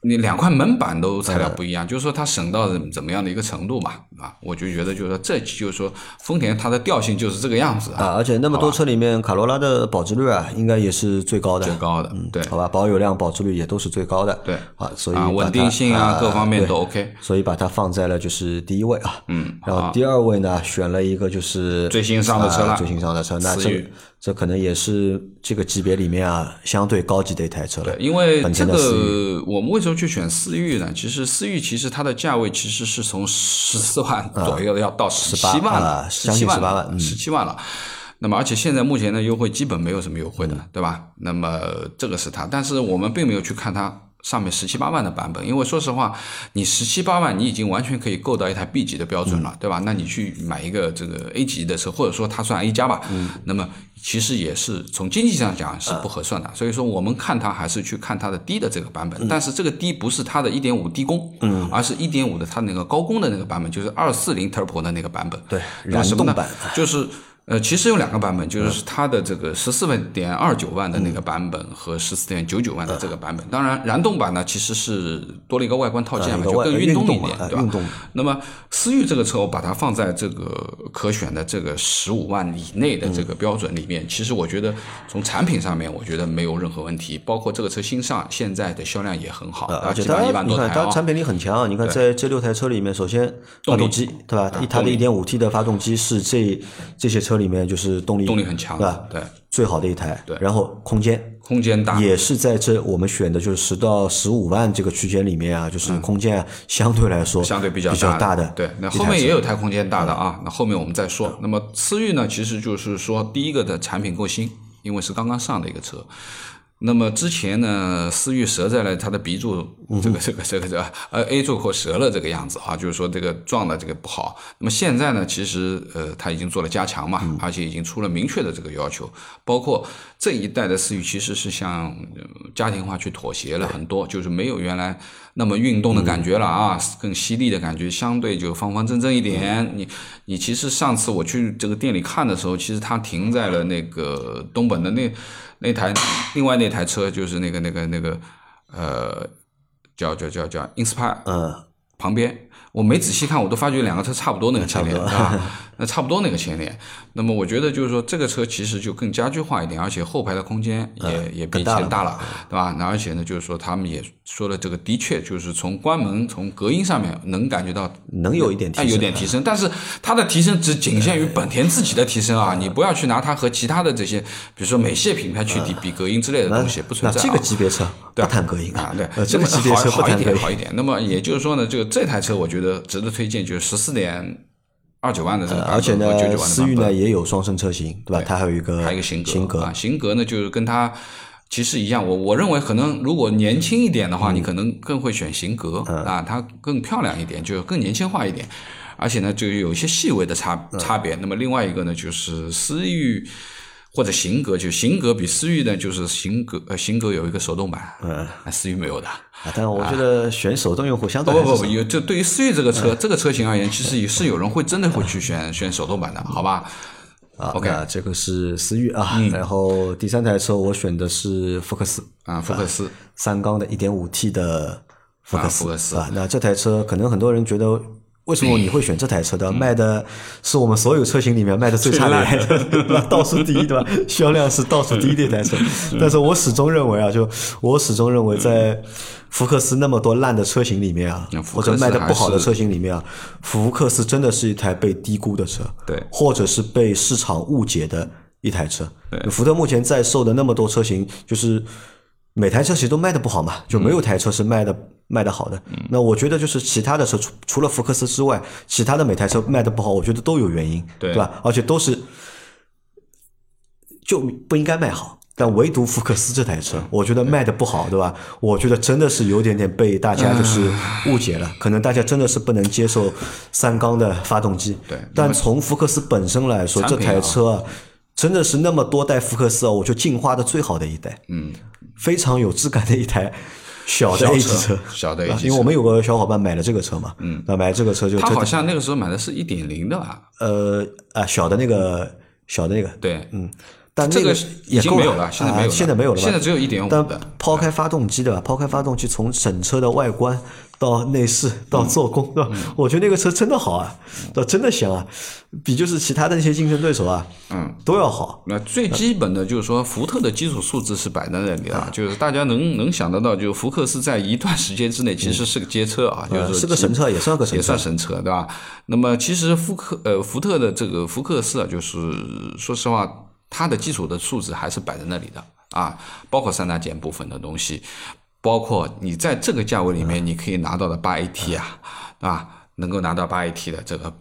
你两块门板都材料不一样，就是说它省到怎么样的一个程度嘛？啊，我就觉得就是说这就是说丰田它的调性就是这个样子啊。而且那么多车里面，卡罗拉的保值率啊，应该也是最高的。最高的，嗯，对，好吧，保有量、保值率也都是最高的。对，啊，所以稳定性啊各方面都 OK，所以把它放在了就是第一位啊。嗯，然后第二位呢，选了一个就是最新上的车了，最新上的车，那这这可能也是这个级别里面啊相对高级的一台车了。对，因为这个我们为什么去选思域呢？其实思域其实它的价位其实是从十四万左右要到十七万了，十七万，十七万了。那么而且现在目前的优惠基本没有什么优惠的，对吧？那么这个是它，但是我们并没有去看它。上面十七八万的版本，因为说实话，你十七八万，你已经完全可以够到一台 B 级的标准了，对吧？那你去买一个这个 A 级的车，或者说它算 A 加吧，那么其实也是从经济上讲是不合算的。所以说，我们看它还是去看它的低的这个版本，但是这个低不是它的一点五低功，而是一点五的它那个高功的那个版本，就是二四零 Turbo 的那个版本。对，燃动版就是。呃，其实有两个版本，就是它的这个十四万点二九万的那个版本和十四点九九万的这个版本。当然，燃动版呢其实是多了一个外观套件嘛，就更运动一点，对吧？那么思域这个车，我把它放在这个可选的这个十五万以内的这个标准里面，其实我觉得从产品上面，我觉得没有任何问题。包括这个车新上，现在的销量也很好，而且它你看它产品力很强。你看在这六台车里面，首先发动机对吧？它的一点五 T 的发动机是这这些车。里面就是动力动力很强，对吧？对，最好的一台。对，然后空间空间大，也是在这我们选的就是十到十五万这个区间里面啊，就是空间相对来说相对比较大的。对，那后面也有台空间大的啊，那后面我们再说。那么思域呢，其实就是说第一个的产品够新，因为是刚刚上的一个车。那么之前呢，思域折在了它的鼻柱，这个这个这个这个呃 A 柱或折了这个样子啊，就是说这个撞的这个不好。那么现在呢，其实呃它已经做了加强嘛，而且已经出了明确的这个要求，包括这一代的思域其实是向家庭化去妥协了很多，就是没有原来那么运动的感觉了啊，更犀利的感觉，相对就方方正正一点。你你其实上次我去这个店里看的时候，其实它停在了那个东本的那。那台另外那台车就是那个那个那个呃，叫叫叫叫 Inspire，嗯，旁边我没仔细看，我都发觉两个车差不多那个车脸，是吧？那差不多那个前脸。那么我觉得就是说，这个车其实就更家居化一点，而且后排的空间也、也比以前大了，对吧？那而且呢，就是说他们也说了，这个的确就是从关门、从隔音上面能感觉到能有一点提有点提升，但是它的提升只仅限于本田自己的提升啊，你不要去拿它和其他的这些，比如说美系品牌去比比隔音之类的东西，不存在、这个级别车不谈隔音啊，对，呃，这个级别车好好一点。好一点。那么也就是说呢，这个这台车我觉得值得推荐，就是十四点二九万的这个版本呃而且和九九呢，万的思域，呢也有双生车型，对吧？它还有一个还有一个型格，型格啊，型格呢就是跟它其实一样。我我认为可能如果年轻一点的话，你可能更会选型格啊，它更漂亮一点，就更年轻化一点。而且呢，就有一些细微的差差别。那么另外一个呢，就是思域或者型格，就型格比思域呢，就是型格呃型格有一个手动版，嗯，思域没有的。啊，但我觉得选手动用户相对不不不，有就对于思域这个车、这个车型而言，其实也是有人会真的会去选选手动版的，好吧？啊。OK 那这个是思域啊，然后第三台车我选的是福克斯啊，福克斯三缸的 1.5T 的福克啊福克斯啊。那这台车可能很多人觉得。为什么你会选这台车的？卖的是我们所有车型里面卖的最差的一台车，对吧？倒数第一，对吧？销量是倒数第一的一台车。但是我始终认为啊，就我始终认为，在福克斯那么多烂的车型里面啊或者卖的不好的车型里面啊，福克斯真的是一台被低估的车，对或者是被市场误解的一台车。对福特目前在售的那么多车型，就是每台车其实都卖的不好嘛，就没有台车是卖的、卖的好的。那我觉得就是其他的车，除除了福克斯之外，其他的每台车卖的不好，我觉得都有原因，对吧？而且都是就不应该卖好。但唯独福克斯这台车，我觉得卖的不好，对吧？我觉得真的是有点点被大家就是误解了，可能大家真的是不能接受三缸的发动机。对但从福克斯本身来说，这台车啊，真的是那么多代福克斯啊，我觉得进化的最好的一代，嗯，非常有质感的一台小的 A 级车。小的 A 啊级车因为我们有个小伙伴买了这个车嘛，嗯，那买这个车就这他好像那个时候买的是一点零的吧？呃啊小的那个小的那个，对，嗯，但这个已也够经没有了，现在没有现在没有了吧，现在只有一点五但的。抛开发动机对吧？抛开发动机，从整车的外观到内饰到做工，对吧？我觉得那个车真的好啊，对真的香啊，比就是其他的那些竞争对手啊，嗯，都要好。那最基本的就是说，福特的基础素质是摆在那里啊，就是大家能能想得到，就福克斯在一段时间之内其实是个街车啊，就是是个神车，也算个神车也算。神车，对吧？那么其实福克呃福特的这个福克斯啊，就是说实话，它的基础的素质还是摆在那里的啊，包括三大件部分的东西，包括你在这个价位里面你可以拿到的八 AT 啊，对吧？能够拿到八 AT 的这个嗯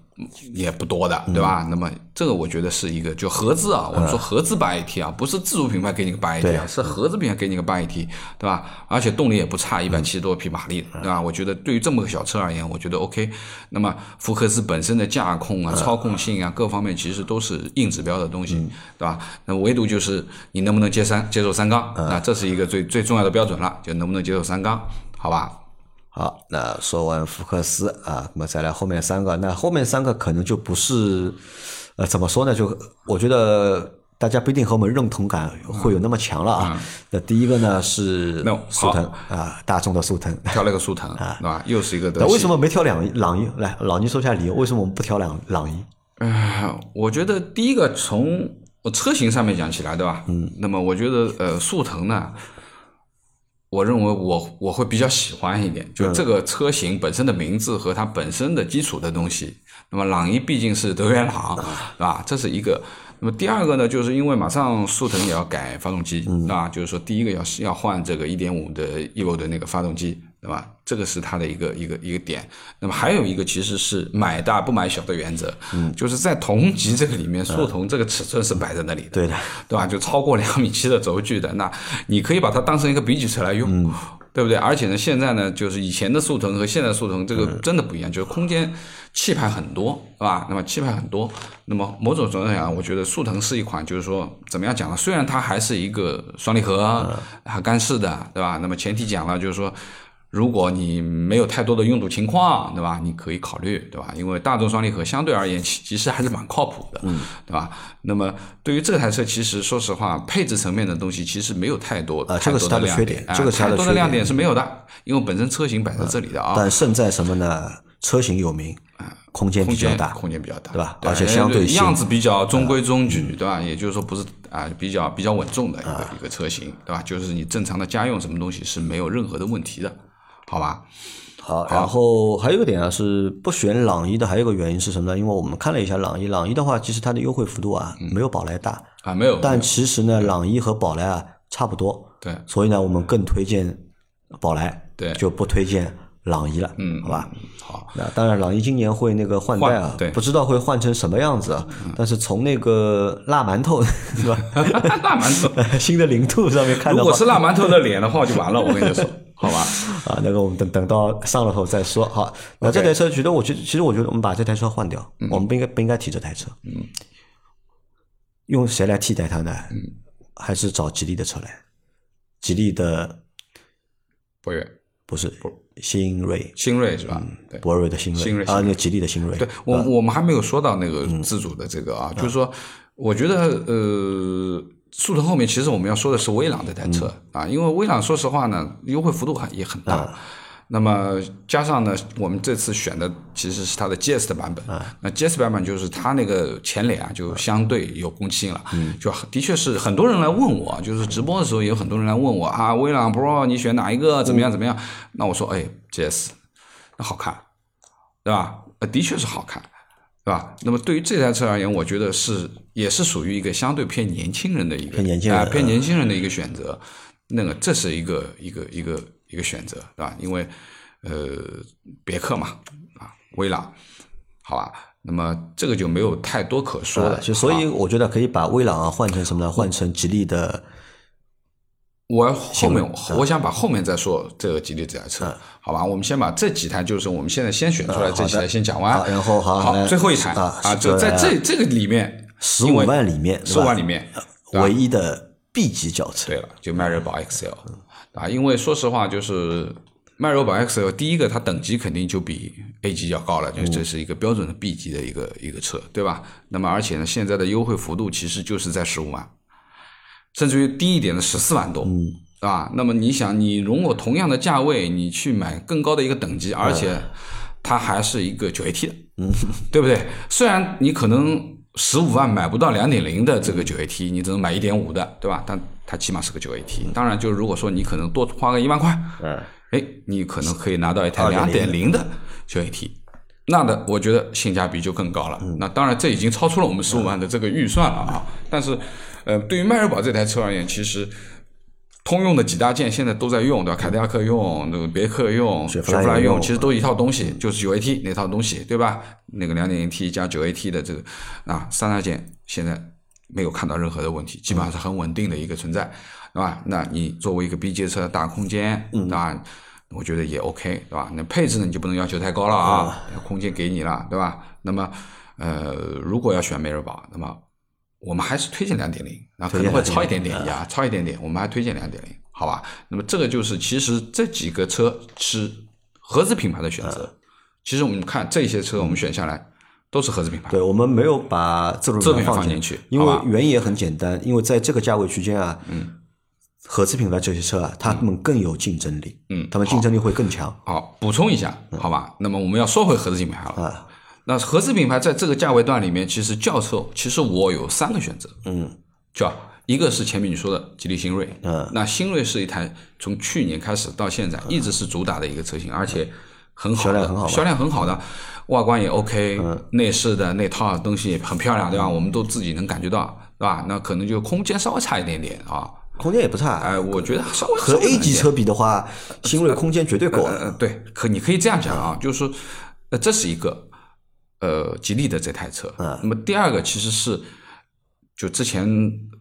也不多的，对吧？那么这个我觉得是一个就合资啊，我们说合资八 AT 啊，不是自主品牌给你个八 AT 啊，是合资品牌给你个八 AT，对吧？而且动力也不差，一百七十多匹马力，对吧？我觉得对于这么个小车而言，我觉得 OK。那么福克斯本身的驾控啊、操控性啊各方面其实都是硬指标的东西，对吧？那唯独就是你能不能接三接受三缸，那这是一个最最重要的标准了，就能不能接受三缸，好吧？好，那说完福克斯啊，那么再来后面三个，那后面三个可能就不是，呃，怎么说呢？就我觉得大家不一定和我们认同感会有那么强了啊。那第一个呢是那速腾啊，大众的速腾。挑了个速腾啊，对吧？又是一个德那系。为什么没挑朗朗逸？来，老倪说一下理由，为什么我们不挑朗朗逸？哎，我觉得第一个从车型上面讲起来，对吧？嗯。那么我觉得呃，速腾呢，我认为我我会比较喜欢一点，就这个车型本身的名字和它本身的基础的东西。那么朗逸毕竟是德源朗，对吧？这是一个。那么第二个呢，就是因为马上速腾也要改发动机，啊，就是说第一个要是要换这个一点五的 Evo 的那个发动机，对吧？这个是它的一个一个一个点。那么还有一个其实是买大不买小的原则，嗯，就是在同级这个里面，速腾这个尺寸是摆在那里的，对的，对吧？就超过两米七的轴距的，那你可以把它当成一个比举车来用，对不对？而且呢，现在呢，就是以前的速腾和现在速腾这个真的不一样，就是空间气派很多，是吧？那么气派很多，那么某种程度上讲，我觉得速腾是一款，就是说怎么样讲呢？虽然它还是一个双离合、还干式的，对吧？那么前提讲了，就是说。如果你没有太多的拥堵情况，对吧？你可以考虑，对吧？因为大众双离合相对而言，其其实还是蛮靠谱的，嗯，对吧？那么对于这台车，其实说实话，配置层面的东西其实没有太多，啊太多这个是它的亮点，啊缺点这个是它太多的亮点是没有的，因为本身车型摆在这里的啊。但胜在什么呢？车型有名，空间比较大，空间比较大，对吧而且相对样子比较中规中矩，对吧？也就是说不是啊，比较比较稳重的一个一个车型，对吧？就是你正常的家用什么东西是没有任何的问题的，好吧？好，然后还有一个点啊，是不选朗逸的，还有一个原因是什么呢？因为我们看了一下朗逸，朗逸的话，其实它的优惠幅度啊，没有宝来大，啊，没有，但其实呢，朗逸和宝来啊差不多，对。所以呢，我们更推荐宝来，对。就不推荐朗逸了，嗯好吧？好，那当然，朗逸今年会那个换代啊换，对。嗯不知道会换成什么样子啊。但是从那个辣馒头 是吧？辣馒头，新的零度上面看到如果是辣馒头的脸的话，就完了，我跟你说，好吧？啊，那个我们等等到上了后再说。好，那这台车觉得我觉得其实我觉得我们把这台车换掉，嗯我们不应该不应该提这台车。嗯，用谁来替代它呢？嗯，还是找吉利的车来？吉利的博越、不是新锐，新锐是吧？对。博瑞的新新锐锐啊，那个吉利的新锐。对我我们还没有说到那个嗯自主的这个啊，就是说，我觉得呃，速腾后面其实我们要说的是威朗这台车、嗯啊，因为威朗说实话呢，优惠幅度还也很大。啊那么加上呢，我们这次选的其实是它的 GS 的版本。啊那 GS 版本就是它那个前脸啊，就相对有攻击性了。嗯就的确是很多人来问我，就是直播的时候也有很多人来问我啊，威朗 Pro 你选哪一个？怎么样怎么样？那我说，哎，GS 那好看，对吧？呃，的确是好看，对吧？那么对于这台车而言，我觉得是也是属于一个相对偏年轻人的一个偏年轻人啊偏年轻人的一个选择。那个这是一个一个一个一个选择，对吧？因为呃，别克嘛，啊，威朗，好吧。那么这个就没有太多可说的，啊就所以我觉得可以把威朗啊换成什么呢？换成吉利的我后面嗯我想把后面再说这个吉利这台车，好吧？我们先把这几台，就是我们现在先选出来这几台先讲完好，然后好好最后一台啊啊，就在这这个里面，十五万里面，十五万里面，唯一的 B 级轿车。对了，就迈锐宝 XL 啊，因为说实话，就是迈锐宝 XL 第一个它等级肯定就比 A 级要高了，就这是一个标准的 B 级的一个一个车，对吧？那么而且呢，现在的优惠幅度其实就是在十五万，甚至于低一点的十四万多，嗯，啊，那么你想，你如果同样的价位，你去买更高的一个等级，而且它还是一个九 AT 的，嗯，对不对？虽然你可能十五万买不到两点零的这个九 AT，你只能买一点五的，对吧？但它起码是个九 AT。当然，就如果说你可能多花个一万块，嗯，哎，你可能可以拿到一台两点零的九 AT。那的，我觉得性价比就更高了。那当然，这已经超出了我们十五万的这个预算了啊。但是，呃，对于迈锐宝这台车而言，其实通用的几大件现在都在用，对吧？凯迪拉克用，那个别克用，雪佛兰用用，其实都一套东西，就是九 AT 那套东西，对吧？那个两点零 T 加九 AT 的这个啊，三大件现在没有看到任何的问题，基本上是很稳定的一个存在，对吧？那你作为一个 B 级车的大空间，对吧？我觉得也 OK，对吧？那配置呢，你就不能要求太高了啊，空间给你了，对吧？那么，呃，如果要选迈锐宝，那么我们还是推荐两点零，啊，可能会超一点点呀，超一点点，我们还推荐两点零，好吧？那么这个就是其实这几个车是合资品牌的选择。其实我们看这些车，我们选下来都是合资品牌。对，我们没有把自主品牌放放进去因为原因也很简单，因为在这个价位区间啊，嗯，合资品牌这些车啊，他们更有竞争力，嗯他们竞争力会更强好，补充一下，好吧？那么我们要说回合资品牌了。啊。那合资品牌在这个价位段里面，其实轿车其实我有三个选择，嗯，叫一个是前面你说的吉利新锐，嗯，那新锐是一台从去年开始到现在一直是主打的一个车型，而且很好的，销量很好销量很好的，外观也 OK，内饰的那套东西很漂亮，对吧？我们都自己能感觉到，对吧？那可能就空间稍微差一点点啊，空间也不差，哎，我觉得稍微和 A 级车比的话，新锐空间绝对够呃，对，可你可以这样讲啊，就是说，呃，这是一个呃吉利的这台车。嗯那么第二个其实是，就之前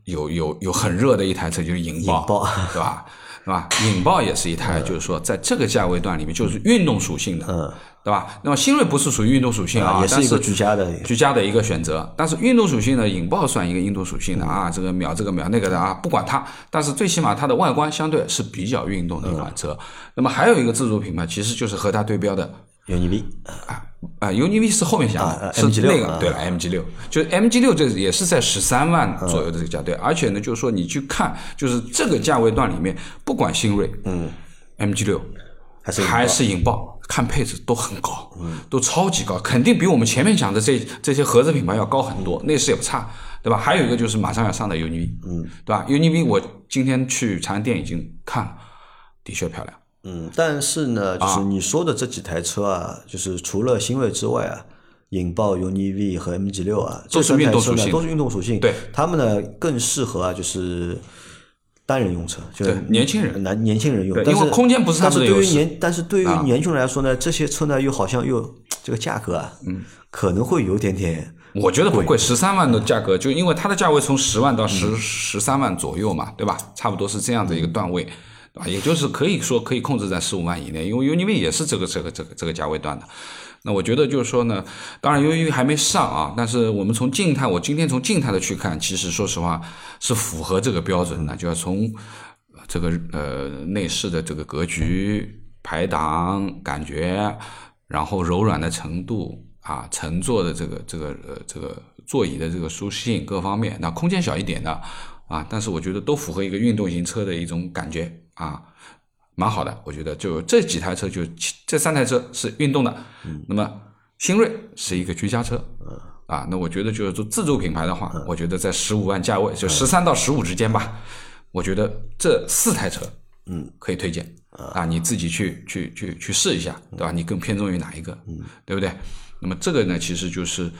有有有很热的一台车，就是引爆，引爆对吧？对吧？引爆也是一台，就是说在这个价位段里面，就是运动属性的，嗯，对吧？那么新锐不是属于运动属性啊，也是一个居家的居家的一个选择。但是运动属性的，引爆算一个运动属性的啊，这个秒这个秒那个的啊，不管它，但是最起码它的外观相对是比较运动的一款车。那么还有一个自主品牌，其实就是和它对标的有你 V，啊啊，UNI-V 是后面想的，是 MG6 啊那个对了，MG 六，就是 MG 六这也是在十三万左右的这个价对，而且呢，就是说你去看，就是这个价位段里面，不管新锐，嗯，MG 六还是还是引爆，看配置都很高，都超级高，肯定比我们前面讲的这这些合资品牌要高很多，内饰也不差，对吧？还有一个就是马上要上的 UNI-V，嗯，对吧？UNI-V 我今天去长安店已经看了，的确漂亮。嗯，但是呢，就是你说的这几台车啊，就是除了新锐之外啊，引爆 UNI-V 和 MG 六啊，都是运动属性，都是运动属性。对，他们呢更适合啊，就是单人用车，就是年轻人、男年轻人用。因为空间不是他们的优势。但是对于年轻人来说呢，这些车呢又好像又这个价格啊，嗯，可能会有点点。我觉得不贵，十三万的价格，就因为它的价位从十万到十十三万左右嘛，对吧？差不多是这样的一个段位。啊，也就是可以说可以控制在十五万以内，因为 UNI-V 也是这个这个这个这个价位段的。那我觉得就是说呢，当然 UNI-V 还没上啊，但是我们从静态，我今天从静态的去看，其实说实话是符合这个标准的，就要从这个呃内饰的这个格局、排档感觉，然后柔软的程度啊，乘坐的这个这个呃这个座椅的这个舒适性各方面，那空间小一点的。啊，但是我觉得都符合一个运动型车的一种感觉啊，蛮好的。我觉得就这几台车，就这三台车是运动的。那么新锐是一个居家车。啊，那我觉得就是做自主品牌的话，我觉得在十五万价位，就十三到十五之间吧。我觉得这四台车，嗯，可以推荐啊，你自己去去去去试一下，对吧？你更偏重于哪一个？嗯，对不对？那么这个呢，其实就是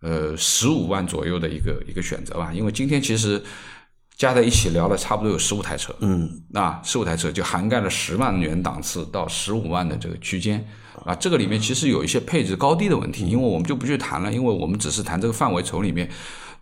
呃十五万左右的一个一个选择吧。因为今天其实。加在一起聊了差不多有十五台车，嗯，那十五台车就涵盖了十万元档次到十五万的这个区间，啊，这个里面其实有一些配置高低的问题，因为我们就不去谈了，因为我们只是谈这个范围从里面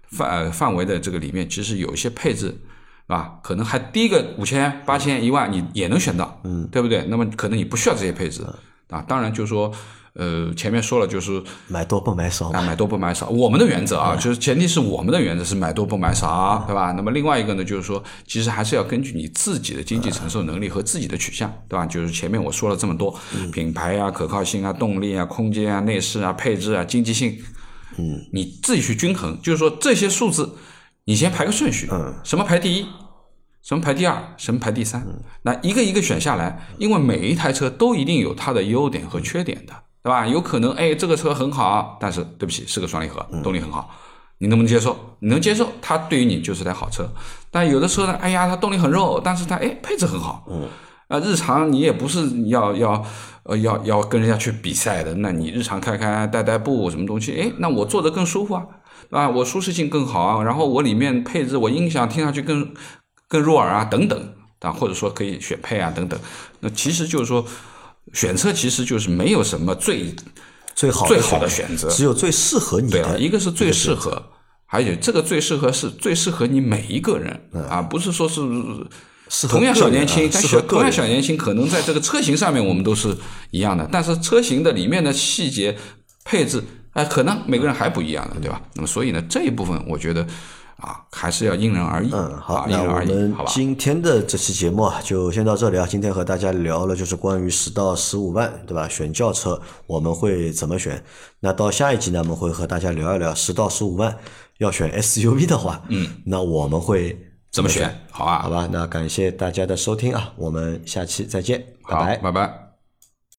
范范围的这个里面，其实有一些配置，啊，可能还低个五千、八千、一万，你也能选到，嗯，对不对？那么可能你不需要这些配置，啊，当然就是说。呃，前面说了，就是买多不买少啊，买多不买少。我们的原则啊，就是前提是我们的原则是买多不买少，对吧？那么另外一个呢，就是说，其实还是要根据你自己的经济承受能力和自己的取向，对吧？就是前面我说了这么多，品牌啊、可靠性啊、动力啊、空间啊、内饰啊、配置啊、经济性，嗯，你自己去均衡。就是说这些数字，你先排个顺序，嗯，什么排第一，什么排第二，什么排第三，那一个一个选下来，因为每一台车都一定有它的优点和缺点的。对吧？有可能，哎，这个车很好，但是对不起，是个双离合，动力很好，你能不能接受？你能接受，它对于你就是台好车。但有的车呢，哎呀，它动力很肉，但是它哎配置很好。嗯。啊，日常你也不是要要呃要要跟人家去比赛的，那你日常开开代代步什么东西，哎，那我坐着更舒服啊，对吧？我舒适性更好啊，然后我里面配置，我音响听上去更更入耳啊，等等啊，或者说可以选配啊，等等。那其实就是说。选车其实就是没有什么最最好最好的选择，只有最适合你的。一个是最适合，还有这个最适合是最适合你每一个人啊，不是说是同样小年轻，但小同样小年轻，可能在这个车型上面我们都是一样的，但是车型的里面的细节配置，哎，可能每个人还不一样的，对吧？那么所以呢，这一部分我觉得。啊，还是要因人而异。嗯，好，那我们今天的这期节目啊，就先到这里啊。今天和大家聊了就是关于十到十五万，对吧？选轿车我们会怎么选？那到下一集呢，我们会和大家聊一聊十到十五万要选 SUV 的话，嗯，那我们会怎么选？好啊，好吧。那感谢大家的收听啊，我们下期再见，拜拜，拜拜。